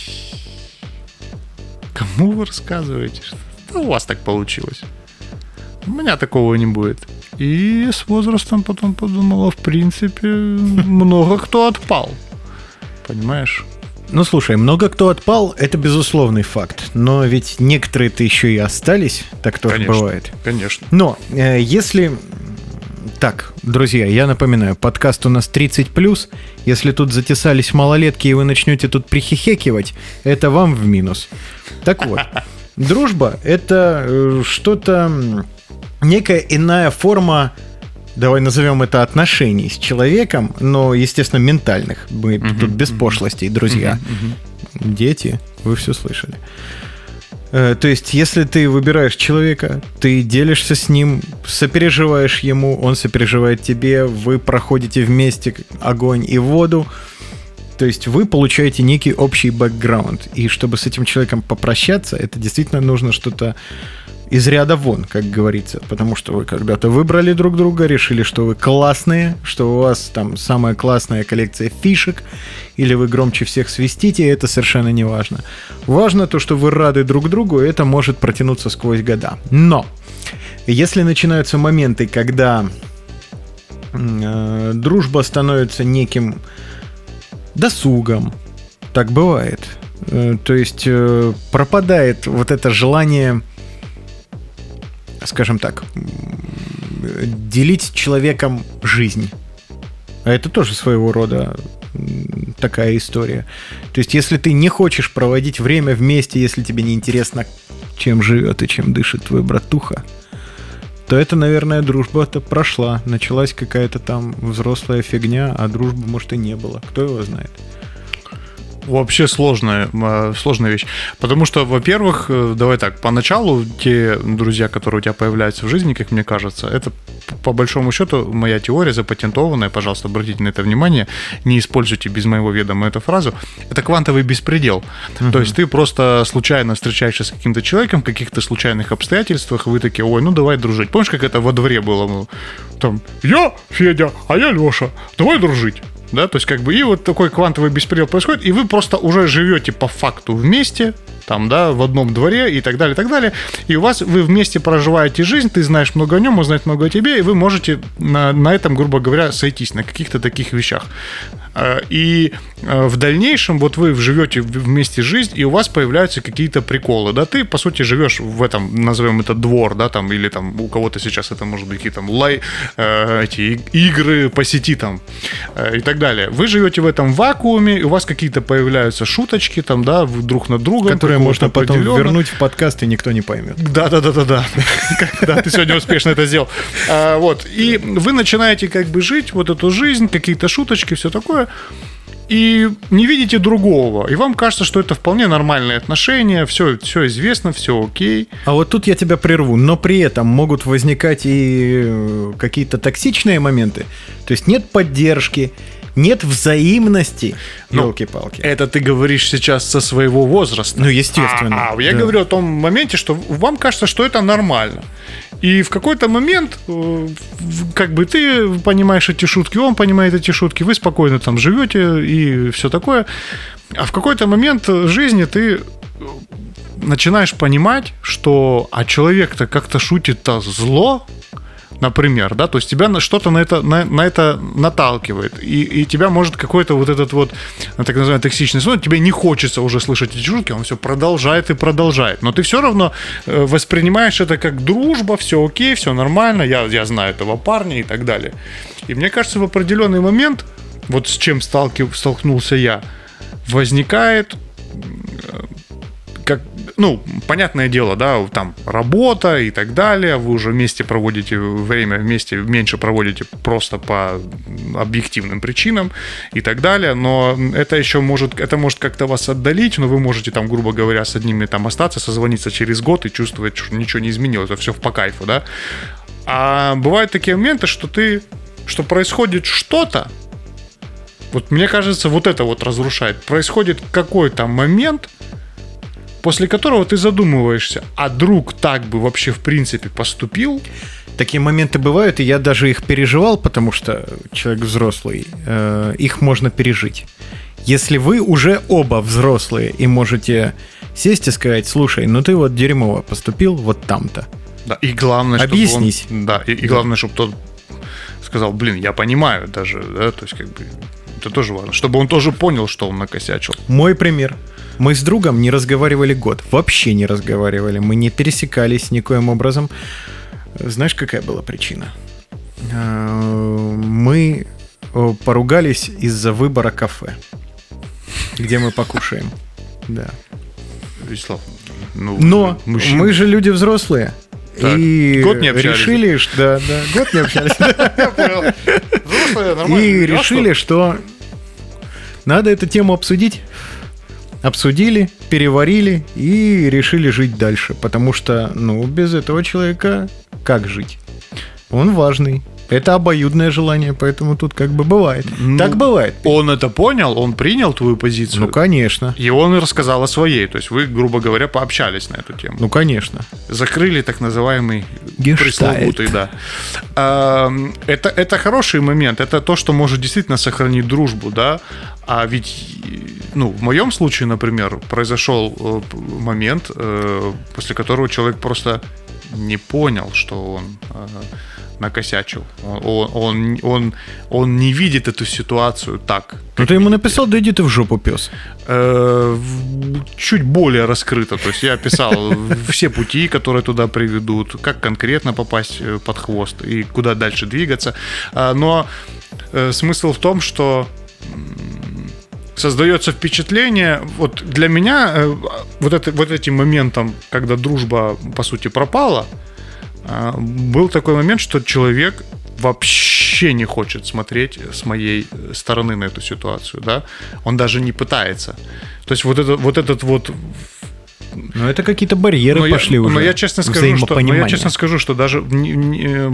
кому вы рассказываете? что у вас так получилось. У меня такого не будет. И с возрастом потом подумала, в принципе, много кто отпал. Понимаешь? Ну слушай, много кто отпал, это безусловный факт. Но ведь некоторые-то еще и остались, так тоже Конечно. бывает. Конечно. Но э, если... Так, друзья, я напоминаю, подкаст у нас 30+. Если тут затесались малолетки, и вы начнете тут прихихекивать, это вам в минус. Так вот, дружба — это э, что-то... Некая иная форма давай назовем это отношений с человеком, но, естественно, ментальных. Мы тут без пошлостей, друзья. Дети, вы все слышали. Э, То есть, если ты выбираешь человека, ты делишься с ним, сопереживаешь ему, он сопереживает тебе, вы проходите вместе огонь и воду. То есть вы получаете некий общий бэкграунд. И чтобы с этим человеком попрощаться, это действительно нужно что-то из ряда вон, как говорится. Потому что вы когда-то выбрали друг друга, решили, что вы классные, что у вас там самая классная коллекция фишек, или вы громче всех свистите, это совершенно не важно. Важно то, что вы рады друг другу, и это может протянуться сквозь года. Но если начинаются моменты, когда э, дружба становится неким досугом, так бывает. Э, То есть э, пропадает вот это желание, скажем так, делить человеком жизнь. А это тоже своего рода такая история. То есть, если ты не хочешь проводить время вместе, если тебе не интересно, чем живет и чем дышит твой братуха, то это, наверное, дружба-то прошла. Началась какая-то там взрослая фигня, а дружбы, может, и не было. Кто его знает? Вообще сложная, э, сложная вещь. Потому что, во-первых, э, давай так, поначалу те друзья, которые у тебя появляются в жизни, как мне кажется, это по большому счету моя теория запатентованная, пожалуйста, обратите на это внимание, не используйте без моего ведома эту фразу, это квантовый беспредел. То есть ты просто случайно встречаешься с каким-то человеком в каких-то случайных обстоятельствах, вы такие, ой, ну давай дружить. Помнишь, как это во дворе было? Там, я Федя, а я Леша, давай дружить. Да, то есть как бы и вот такой квантовый беспредел происходит, и вы просто уже живете по факту вместе, там, да, в одном дворе и так далее, и так далее, и у вас, вы вместе проживаете жизнь, ты знаешь много о нем, он знает много о тебе, и вы можете на, на этом, грубо говоря, сойтись, на каких-то таких вещах. Э, И э, в дальнейшем вот вы живете вместе жизнь, и у вас появляются какие-то приколы, да, ты, по сути, живешь в этом, назовем это двор, да, там, или там у кого-то сейчас это может быть какие-то лай, э, эти игры по сети там э, и так далее. Вы живете в этом вакууме, и у вас какие-то появляются шуточки там, да, друг над другом. Которые можно потом вернуть в подкаст, и никто не поймет. Да, да, да, да, да. Да, ты сегодня успешно это сделал. А, Вот. И вы начинаете как бы жить вот эту жизнь, какие-то шуточки, все такое. И не видите другого. И вам кажется, что это вполне нормальные отношения, все, все известно, все окей. А вот тут я тебя прерву, но при этом могут возникать и э, какие-то токсичные моменты. То есть нет поддержки, нет взаимности. Ну, Елки-палки. Это ты говоришь сейчас со своего возраста. Ну, естественно. А, а я да. говорю о том моменте, что вам кажется, что это нормально. И в какой-то момент, э, как бы ты понимаешь эти шутки, он понимает эти шутки, вы спокойно там живете и все такое. А в какой-то момент жизни ты э, начинаешь понимать, что а человек-то как-то шутит-то зло, например, да, то есть тебя что-то на это, на, на это наталкивает, и, и тебя может какой-то вот этот вот, ну, так называемый токсичный сон, тебе не хочется уже слышать эти шутки, он все продолжает и продолжает, но ты все равно э, воспринимаешь это как дружба, все окей, все нормально, я, я знаю этого парня и так далее. И мне кажется, в определенный момент, вот с чем сталкив- столкнулся я, возникает как, ну, понятное дело, да, там работа и так далее, вы уже вместе проводите время, вместе меньше проводите просто по объективным причинам и так далее, но это еще может, это может как-то вас отдалить, но вы можете там, грубо говоря, с одними там остаться, созвониться через год и чувствовать, что ничего не изменилось, а все по кайфу, да. А бывают такие моменты, что ты, что происходит что-то, вот мне кажется, вот это вот разрушает. Происходит какой-то момент, после которого ты задумываешься, а друг так бы вообще в принципе поступил? Такие моменты бывают, и я даже их переживал, потому что человек взрослый, э, их можно пережить. Если вы уже оба взрослые и можете сесть и сказать, слушай, ну ты вот дерьмово поступил вот там-то. Да, и главное, чтобы Объяснись. он- да, и, и главное, чтобы тот сказал, блин, я понимаю даже, да, то есть как бы это тоже важно, чтобы он тоже понял, что он накосячил. Мой пример. Мы с другом не разговаривали год. Вообще не разговаривали. Мы не пересекались никоим образом. Знаешь, какая была причина? Э, Мы э, поругались из-за выбора кафе, где мы покушаем. Да. Вячеслав, ну, Но мужчина. мы же люди взрослые. Так, и год не общались. решили, что да, да, год не общались. Нормально. И А решили, что надо эту тему обсудить. Обсудили, переварили и решили жить дальше. Потому что, ну, без этого человека как жить? Он важный. Это обоюдное желание, поэтому тут как бы бывает. Ну, так бывает. Он это понял, он принял твою позицию. Ну, конечно. И он рассказал о своей. То есть вы, грубо говоря, пообщались на эту тему. Ну, конечно. Закрыли так называемый Гештальт. пресловутый, да. А, Это, это хороший момент. Это то, что может действительно сохранить дружбу, да. А ведь, ну, в моем случае, например, произошел э, момент, э, после которого человек просто не понял, что он э, накосячил. Он, он, он, он не видит эту ситуацию так. Ну, ты ему написал, да иди ты в жопу, пес. Э, чуть более раскрыто. То есть я описал все пути, которые туда приведут, как конкретно попасть э, под хвост и куда дальше двигаться. А, Но э, смысл в том, что создается впечатление, вот для меня вот, это, вот этим моментом, когда дружба, по сути, пропала, был такой момент, что человек вообще не хочет смотреть с моей стороны на эту ситуацию, да, он даже не пытается. То есть вот, это, вот этот вот Ну, это какие-то барьеры но пошли я, уже. но я честно скажу, что, но я честно скажу, что даже не- не, э,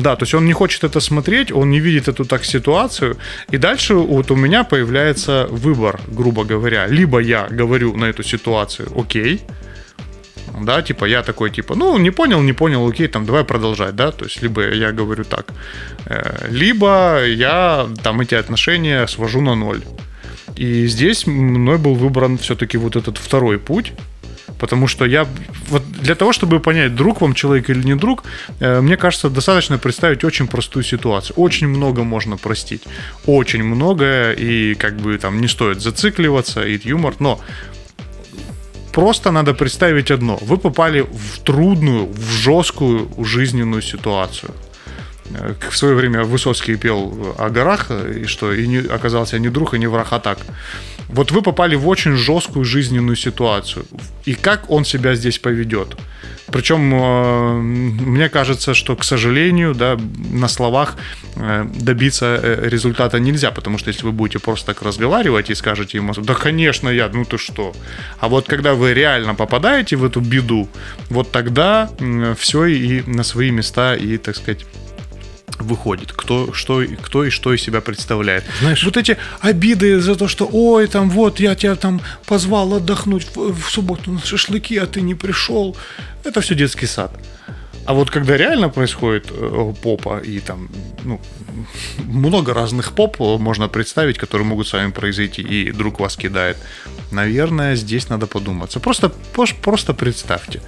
да, то есть он не хочет это смотреть, он не видит эту так ситуацию, и дальше вот у меня появляется выбор, грубо говоря, либо я говорю на эту ситуацию, окей, да, типа я такой, типа, ну, не понял, не понял, окей, там, давай продолжать, да, то есть либо я говорю так, э, либо я там эти отношения свожу на ноль. И здесь мной был выбран все-таки вот этот второй путь, Потому что я вот для того, чтобы понять, друг вам человек или не друг, э, мне кажется, достаточно представить очень простую ситуацию. Очень много можно простить. Очень многое, и как бы там не стоит зацикливаться, и юмор, но просто надо представить одно. Вы попали в трудную, в жесткую жизненную ситуацию. В свое время Высоцкий пел о горах, и что и не, оказался не друг, и не враг, а так. Вот вы попали в очень жесткую жизненную ситуацию. И как он себя здесь поведет? Причем э, мне кажется, что, к сожалению, да, на словах э, добиться э, результата нельзя, потому что если вы будете просто так разговаривать и скажете ему, да, конечно, я, ну ты что. А вот когда вы реально попадаете в эту беду, вот тогда все и на свои места, и, так сказать, выходит, кто, что, кто и что из себя представляет. Знаешь- вот эти обиды за то, что, ой, там, вот, я тебя там позвал отдохнуть в, в субботу на шашлыки, а ты не пришел, это все детский сад. А вот когда реально происходит э, попа и там, ну, много разных поп можно представить, которые могут с вами произойти, и друг вас кидает, наверное, здесь надо подуматься. Просто, просто представьте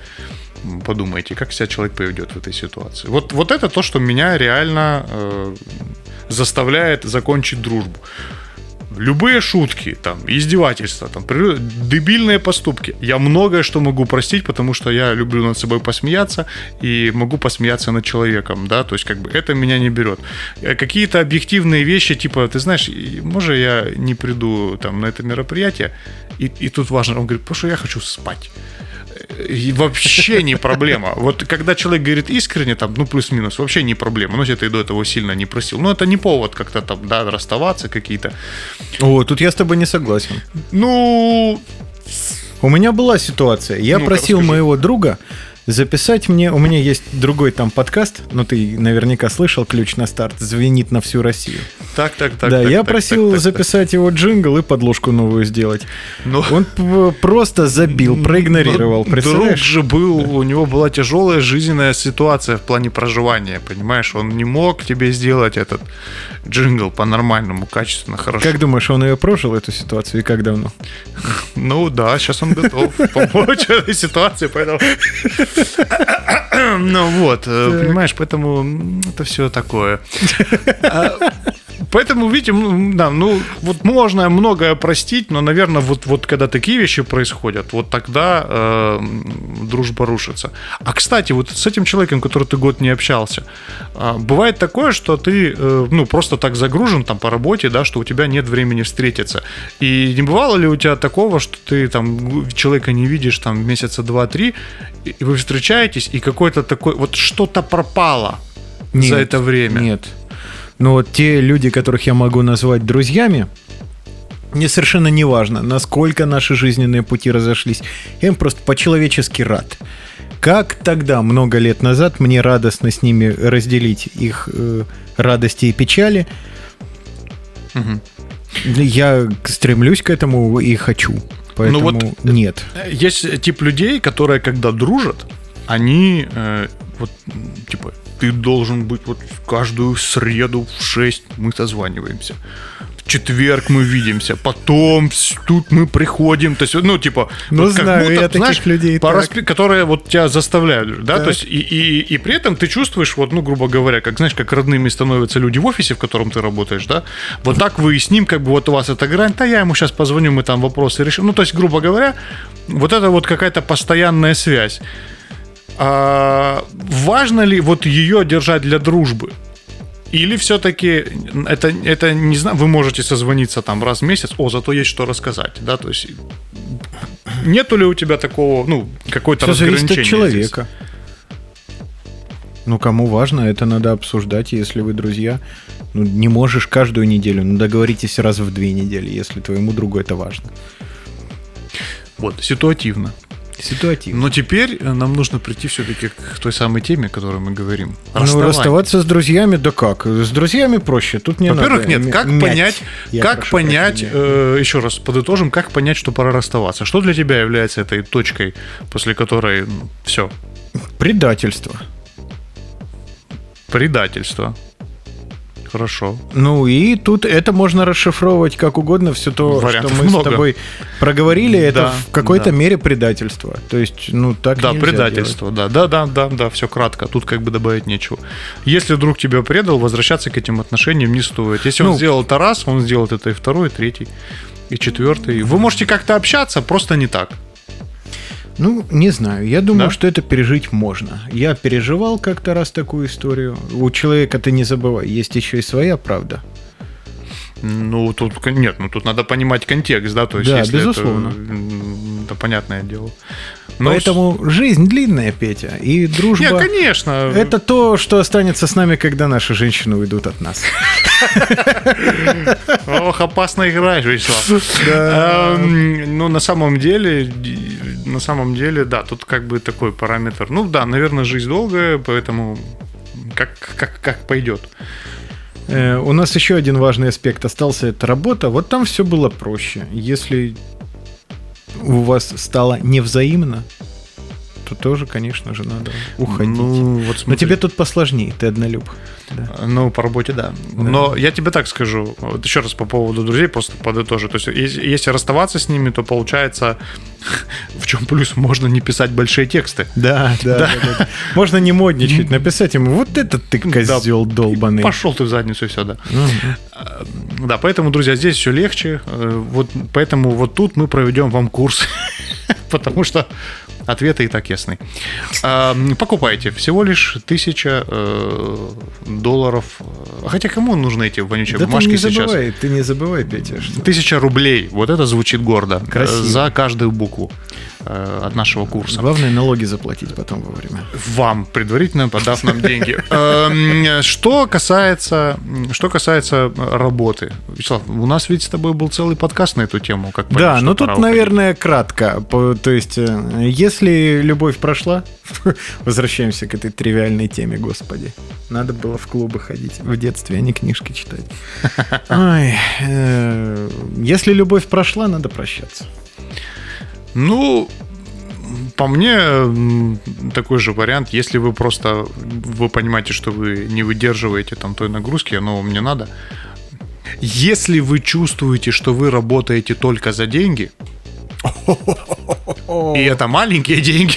подумайте, как себя человек поведет в этой ситуации. Вот, вот это то, что меня реально э, заставляет закончить дружбу. Любые шутки, там, издевательства, там, дебильные поступки. Я многое что могу простить, потому что я люблю над собой посмеяться и могу посмеяться над человеком, да, то есть как бы это меня не берет. Э, Какие-то объективные вещи, типа, ты знаешь, может я не приду там на это мероприятие, и, и тут важно, он говорит, потому что я хочу спать. Вообще не проблема. Вот когда человек говорит искренне, там, ну, плюс-минус, вообще не проблема. Ну, если ты до этого сильно не просил. Но это не повод как-то там, да, расставаться какие-то. О, тут я с тобой не согласен. Ну, У меня была ситуация. Я Ну-ка, просил расскажи. моего друга записать мне... У меня есть другой там подкаст, ну ты наверняка слышал, «Ключ на старт», звенит на всю Россию. так, так, так. да, так, я так, просил так, так, записать его джингл и подложку новую сделать. Ну, Он просто забил, проигнорировал, ну, Друг же был, у него была тяжелая жизненная ситуация в плане проживания, понимаешь? Он не мог тебе сделать этот джингл по-нормальному, качественно, хорошо. Как думаешь, он ее прожил, эту ситуацию, и как давно? Ну да, сейчас он готов помочь этой ситуации, поэтому... Ну вот, э, понимаешь, поэтому это все такое. Поэтому, видите, да, ну, вот можно многое простить, но, наверное, вот, вот когда такие вещи происходят, вот тогда э, дружба рушится. А, кстати, вот с этим человеком, который ты год не общался, а, бывает такое, что ты, э, ну, просто так загружен там по работе, да, что у тебя нет времени встретиться. И не бывало ли у тебя такого, что ты там человека не видишь там месяца два-три, и вы встречаетесь, и какой-то такой, вот что-то пропало за Нет, это время? Нет. Но вот те люди, которых я могу назвать друзьями, мне совершенно не важно, насколько наши жизненные пути разошлись. Я им просто по-человечески рад. Как тогда, много лет назад, мне радостно с ними разделить их э, радости и печали. Мгм. Я стремлюсь к этому и хочу. Поэтому вот, нет. Есть тип людей, которые, когда дружат, они э, вот, типа, ты должен быть вот каждую среду в 6 мы созваниваемся. В четверг мы видимся, потом тут мы приходим, то есть, ну, типа... Ну, вот как знаю я таких людей, по так. распи- которые вот тебя заставляют, да, Так. то есть, и, и, и при этом ты чувствуешь, вот, ну, грубо говоря, как, знаешь, как родными становятся люди в офисе, в котором ты работаешь, да, вот так вы и с ним, как бы, вот у вас эта грань, да, я ему сейчас позвоню, мы там вопросы решим, ну, то есть, грубо говоря, вот это вот какая-то постоянная связь. А, важно ли вот ее держать для дружбы? Или все-таки это, это не знаю, вы можете созвониться там раз в месяц, о, зато есть что рассказать, да, то есть нету ли у тебя такого, ну, какой-то Все зависит от разграничения здесь? человека. Ну, кому важно, это надо обсуждать, если вы друзья. Ну, не можешь каждую неделю, ну, договоритесь раз в две недели, если твоему другу это важно. Вот, ситуативно. Ситуативно. Но теперь э, нам нужно прийти все-таки к той самой теме, о которой мы говорим. Ну, расставаться с друзьями, да как? С друзьями проще, тут не Во-первых, нет, как мять. понять, Я как понять, э, еще раз подытожим, как понять, что пора расставаться? Что для тебя является этой точкой, после которой все, Предательство. предательство? Хорошо. Ну и тут это можно расшифровывать как угодно. Все то, Вариантов что мы много. с тобой проговорили, это Да, в какой-то да. мере предательство. То есть, ну так Да, предательство, да, да, да, да, да, все кратко. Тут как бы добавить нечего. Если друг тебя предал, возвращаться к этим отношениям не стоит. Если он Ну. сделал это раз, он сделает это и второй, и третий, и четвертый. Вы можете как-то общаться, просто не так. Ну, не знаю. Я думаю, Да? что это пережить можно. Я переживал как-то раз такую историю. У человека ты не забывай, есть еще и своя правда. Ну, тут нет, ну тут надо понимать контекст, да, то есть Да, если безусловно. Это, это понятное дело. Но Поэтому жизнь длинная, Петя, и дружба. Не, конечно. Это то, что останется с нами, когда наши женщины уйдут от нас. Ох, опасно играешь, Вячеслав. Эм, Ну, на самом деле, на самом деле, да, тут как бы такой параметр. Ну, да, наверное, жизнь долгая, поэтому как, как, как пойдет. Э, у нас еще один важный аспект остался, это работа. Вот там все было проще. Если у вас стало невзаимно, то тоже, конечно же, надо уходить. Ну, вот Но тебе тут посложнее, ты однолюб. Да. Ну, по работе, да. Но я тебе так скажу, вот еще раз по поводу друзей, просто подытожу. То есть, если, расставаться с ними, то получается, в чем плюс, можно не писать большие тексты. Да, да, да, да. Можно не модничать, написать ему, вот этот ты козел долбаный. Пошел ты в задницу и все, да. Мгм. Да, поэтому, друзья, здесь все легче. Э, Вот поэтому вот тут мы проведем вам курс. Потому что ответы и так ясны. А, Покупайте. Всего лишь тысяча э, долларов. Хотя кому нужны эти вонючие Да ты бумажки не сейчас? забывай, ты не забывай, Петя, что Тысяча рублей. Вот это звучит гордо. Красиво. Э, За каждую букву э, от нашего курса. главное налоги заплатить потом вовремя. Вам, предварительно подав нам деньги. Эм, Что касается, что касается работы. Вячеслав, у нас ведь с тобой был целый подкаст на эту тему. Как Да, что ну тут, наверное, кратко. То есть, э, если любовь прошла, возвращаемся к этой тривиальной теме, господи. Надо было в клубы ходить в детстве, а не книжки читать. Ой, э, если любовь прошла, надо прощаться. Ну, по мне, такой же вариант, если вы просто, вы понимаете, что вы не выдерживаете там той нагрузки, оно вам не надо. Если вы чувствуете, что вы работаете только за деньги, и это маленькие деньги,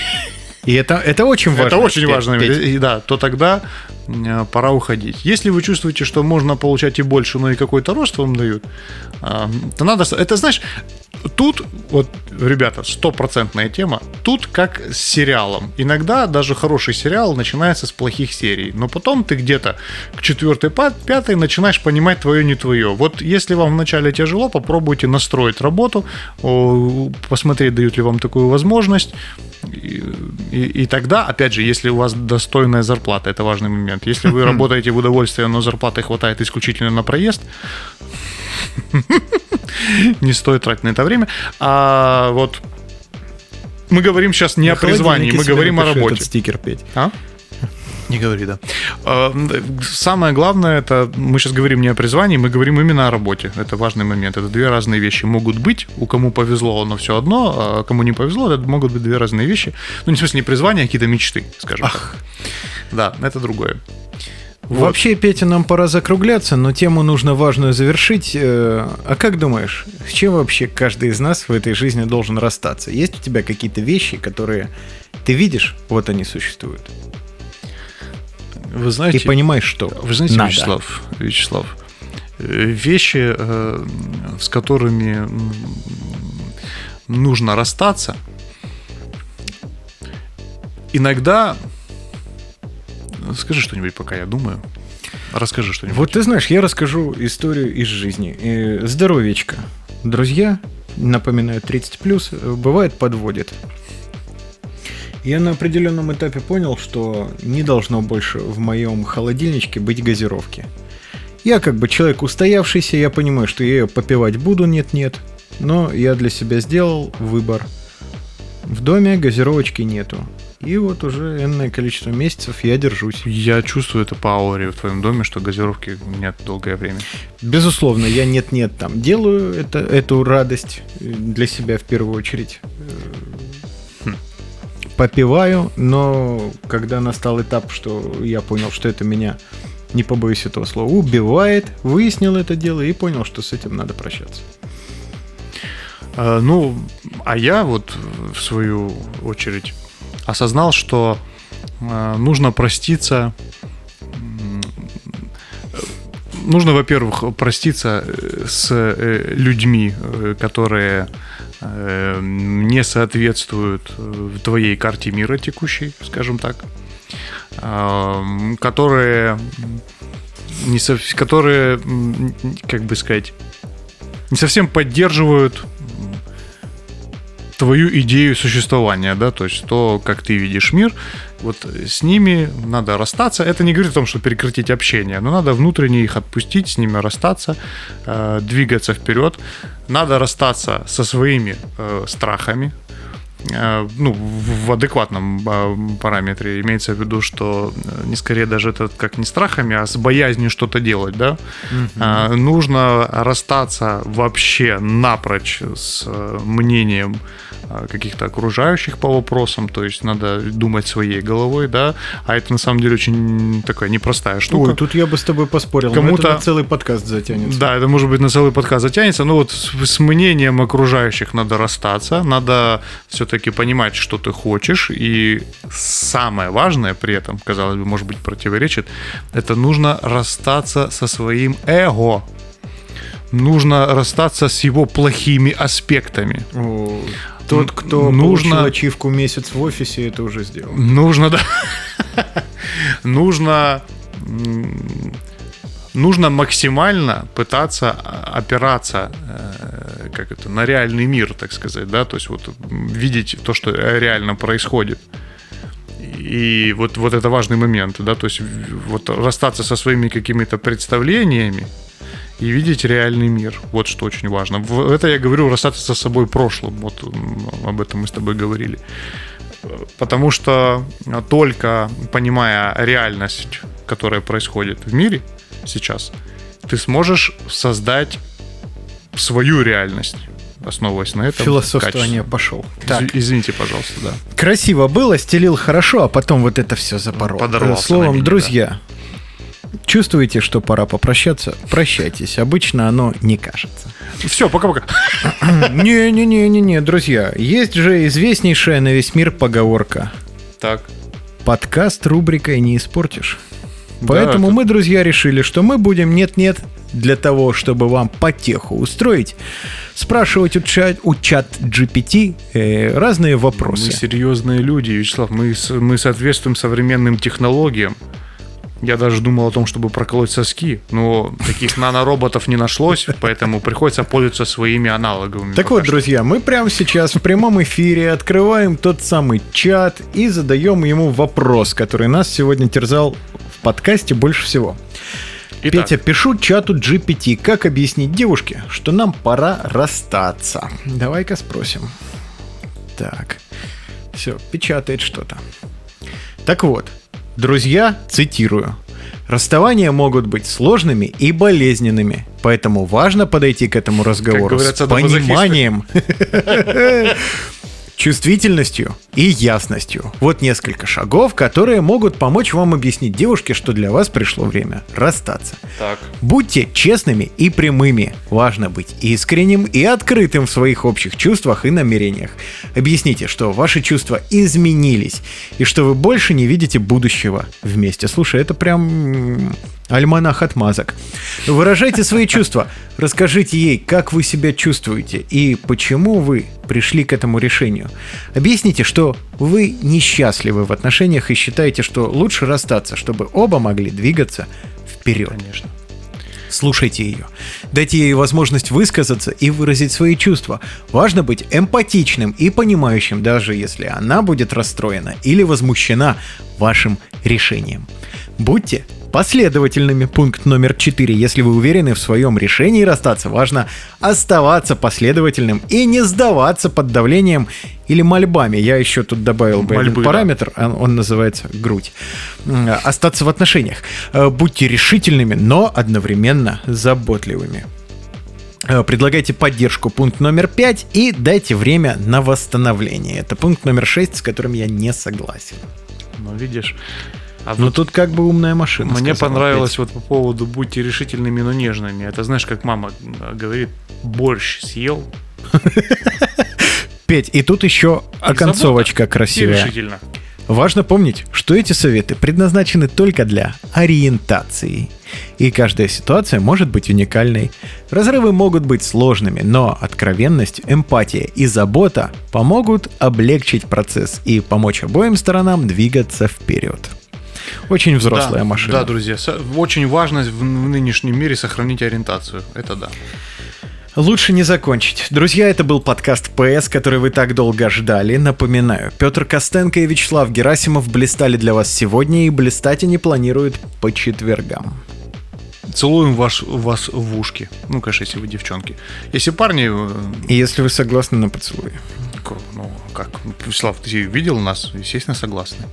И это, это очень важно. это очень важно, Петь. и да, то тогда э, пора уходить. Если вы чувствуете, что можно получать и больше, но и какой-то рост вам дают, а, то надо... Это, знаешь, тут, вот, ребята, стопроцентная тема, тут как с сериалом. Иногда даже хороший сериал начинается с плохих серий, но потом ты где-то к четвертой, пятой начинаешь понимать твое, не твое. Вот если вам вначале тяжело, попробуйте настроить работу, посмотреть, дают ли вам такую возможность, и, и- тогда, опять же, если у вас достойная зарплата, это важный момент. Если вы работаете в удовольствие, но зарплаты хватает исключительно на проезд, не стоит тратить на это время. А вот мы говорим сейчас не о призвании, мы говорим о работе. Этот стикер, Петь. А? Не говори, да. А, Самое главное, это мы сейчас говорим не о призвании, мы говорим именно о работе. Это важный момент. Это две разные вещи могут быть. У кому повезло, оно все одно, а кому не повезло, это могут быть две разные вещи. Ну, не в смысле не призвание, а какие-то мечты, скажем так. Да, это другое. Вот. Вообще, Петя, нам пора закругляться, но тему нужно важную завершить. Э, А как думаешь, с чем вообще каждый из нас в этой жизни должен расстаться? Есть у тебя какие-то вещи, которые ты видишь, вот они существуют, Вы и знаете, понимаешь, что Вы знаете, надо. Вячеслав, Вячеслав, э, вещи, э, с которыми нужно расстаться, иногда... Скажи что-нибудь, пока я думаю. Расскажи что-нибудь. Вот ты знаешь, я расскажу историю из жизни. Э, Здоровечко. Друзья, напоминаю, 30 плюс, бывает подводит. Я на определенном этапе понял, что не должно больше в моем холодильничке быть газировки. Я как бы человек устоявшийся, я понимаю, что я ее попивать буду, нет-нет. Но я для себя сделал выбор. В доме газировочки нету. И вот уже энное количество месяцев я держусь. Я чувствую это по ауре в твоем доме, что газировки нет долгое время. Безусловно, я нет-нет там делаю это, эту радость э, для себя в первую очередь. Э. Попиваю, но когда настал этап, что я понял, что это меня, не побоюсь этого слова, убивает, выяснил это дело и понял, что с этим надо прощаться. А, Ну, а я вот в свою очередь осознал, что а, нужно проститься. м, Нужно, во-первых, проститься э, с э, людьми, э, которые э, не соответствуют э, твоей карте мира текущей, скажем так, А, м, которые не сов- которые, как бы сказать, не совсем поддерживают твою идею существования, да, то есть то, как ты видишь мир, вот с ними надо расстаться. Это не говорит о том, что прекратить общение, но надо внутренне их отпустить, с ними расстаться, э, двигаться вперед. Надо расстаться со своими э, страхами, ну, в адекватном а, параметре. Имеется в виду, что э, не скорее даже это как не страхами, а с боязнью что-то делать, да? А, Нужно расстаться вообще напрочь с э, мнением каких-то окружающих по вопросам, то есть надо думать своей головой, да, а это на самом деле очень такая непростая штука. Ой, тут я бы с тобой поспорил. Кому-то- это на целый подкаст затянется. Да, это может быть на целый подкаст затянется, но вот с мнением окружающих надо расстаться, надо все-таки понимать, что ты хочешь, и самое важное при этом, казалось бы, может быть, противоречит, это нужно расстаться со своим эго. Нужно расстаться с его плохими аспектами. О, Тот, кто Нужно- получил ачивку месяц в офисе, это уже сделал. Нужно, да. Нужно нужно максимально пытаться а, опираться э, как это, на реальный мир, так сказать, да, то есть вот видеть то, что реально происходит. И вот, вот это важный момент, да, то есть вот расстаться со своими какими-то представлениями и видеть реальный мир. Вот что очень важно. Это я говорю расстаться со собой прошлым. Вот об этом мы с тобой говорили. Потому что только понимая реальность, которая происходит в мире сейчас, ты сможешь создать свою реальность, основываясь на этом. Философствование пошел. качестве. Из- Извините, пожалуйста, да. Красиво было, стелил хорошо, а потом вот это все запорол. Подорвался Словом, меня, друзья, чувствуете, что пора попрощаться? Прощайтесь. Обычно оно не кажется. Все, пока-пока. Не-не-не-не-не, друзья, есть же известнейшая на весь мир поговорка. Так. Подкаст рубрикой не испортишь. Поэтому это- мы, друзья, решили, что мы будем нет-нет для того, чтобы вам потеху устроить, спрашивать у чат, у чат GPT э, разные вопросы. Мы серьезные люди, Вячеслав. Мы, мы соответствуем современным технологиям. Я даже думал о том, чтобы проколоть соски, но таких нанороботов не нашлось, поэтому приходится пользоваться своими аналоговыми. Так вот, что. друзья, мы прямо сейчас в прямом эфире открываем тот самый чат и задаем ему вопрос, который нас сегодня терзал подкасте больше всего. Итак, Петя, пишу чату GPT, как объяснить девушке, что нам пора расстаться. Давай-ка спросим. Так, все, печатает что-то. Так вот, друзья, цитирую. Расставания могут быть сложными и болезненными, поэтому важно подойти к этому разговору с пониманием, чувствительностью и ясностью. Вот несколько шагов, которые могут помочь вам объяснить девушке, что для вас пришло время расстаться. так. Будьте честными и прямыми. Важно быть искренним и открытым в своих общих чувствах и намерениях. Объясните, что ваши чувства изменились и что вы больше не видите будущего вместе. Слушай, это прям альманах отмазок. Выражайте свои чувства. Расскажите ей, как вы себя чувствуете и почему вы пришли к этому решению. Объясните, что вы несчастливы в отношениях и считаете, что лучше расстаться, чтобы оба могли двигаться вперед. Конечно. Слушайте ее. Дайте ей возможность высказаться и выразить свои чувства. Важно быть эмпатичным и понимающим, даже если она будет расстроена или возмущена вашим решением. Будьте последовательными. Пункт номер 4. Если вы уверены в своем решении расстаться, важно оставаться последовательным и не сдаваться под давлением или мольбами. Я еще тут добавил бы Мольбы, один да. параметр, он, он называется грудь. М, Остаться в отношениях. Э, Будьте решительными, но одновременно заботливыми. Э, Предлагайте поддержку, пункт номер 5, и дайте время на восстановление. Это пункт номер 6, с которым я не согласен. Ну, видишь. А Ну вот тут как бы умная машина. мне сказала, понравилось вот по поводу «будьте решительными, но нежными». Это знаешь, как мама э, говорит, борщ съел Петь, и тут еще оконцовочка красивая. решительно. Важно помнить, что эти советы предназначены только для ориентации. И каждая ситуация может быть уникальной. Разрывы могут быть сложными, но откровенность, эмпатия и забота помогут облегчить процесс и помочь обоим сторонам двигаться вперед. Очень взрослая да, машина. Да, друзья, очень важно в, нынешнем мире сохранить ориентацию. Это да. Лучше не закончить. Друзья, это был подкаст ПС, который вы так долго ждали. Напоминаю, Петр Костенко и Вячеслав Герасимов блистали для вас сегодня и блистать они планируют по четвергам. Целуем ваш, вас в ушки. Ну, конечно, если вы девчонки. Если парни, э, И если вы согласны на поцелуй. Ну, как? Слав, ты видел нас? Естественно, согласны.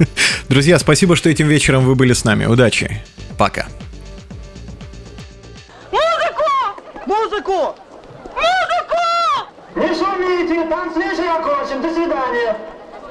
Друзья, спасибо, что этим вечером вы были с нами. Удачи. Пока. Не шумите, танц вечер окончен, до свидания.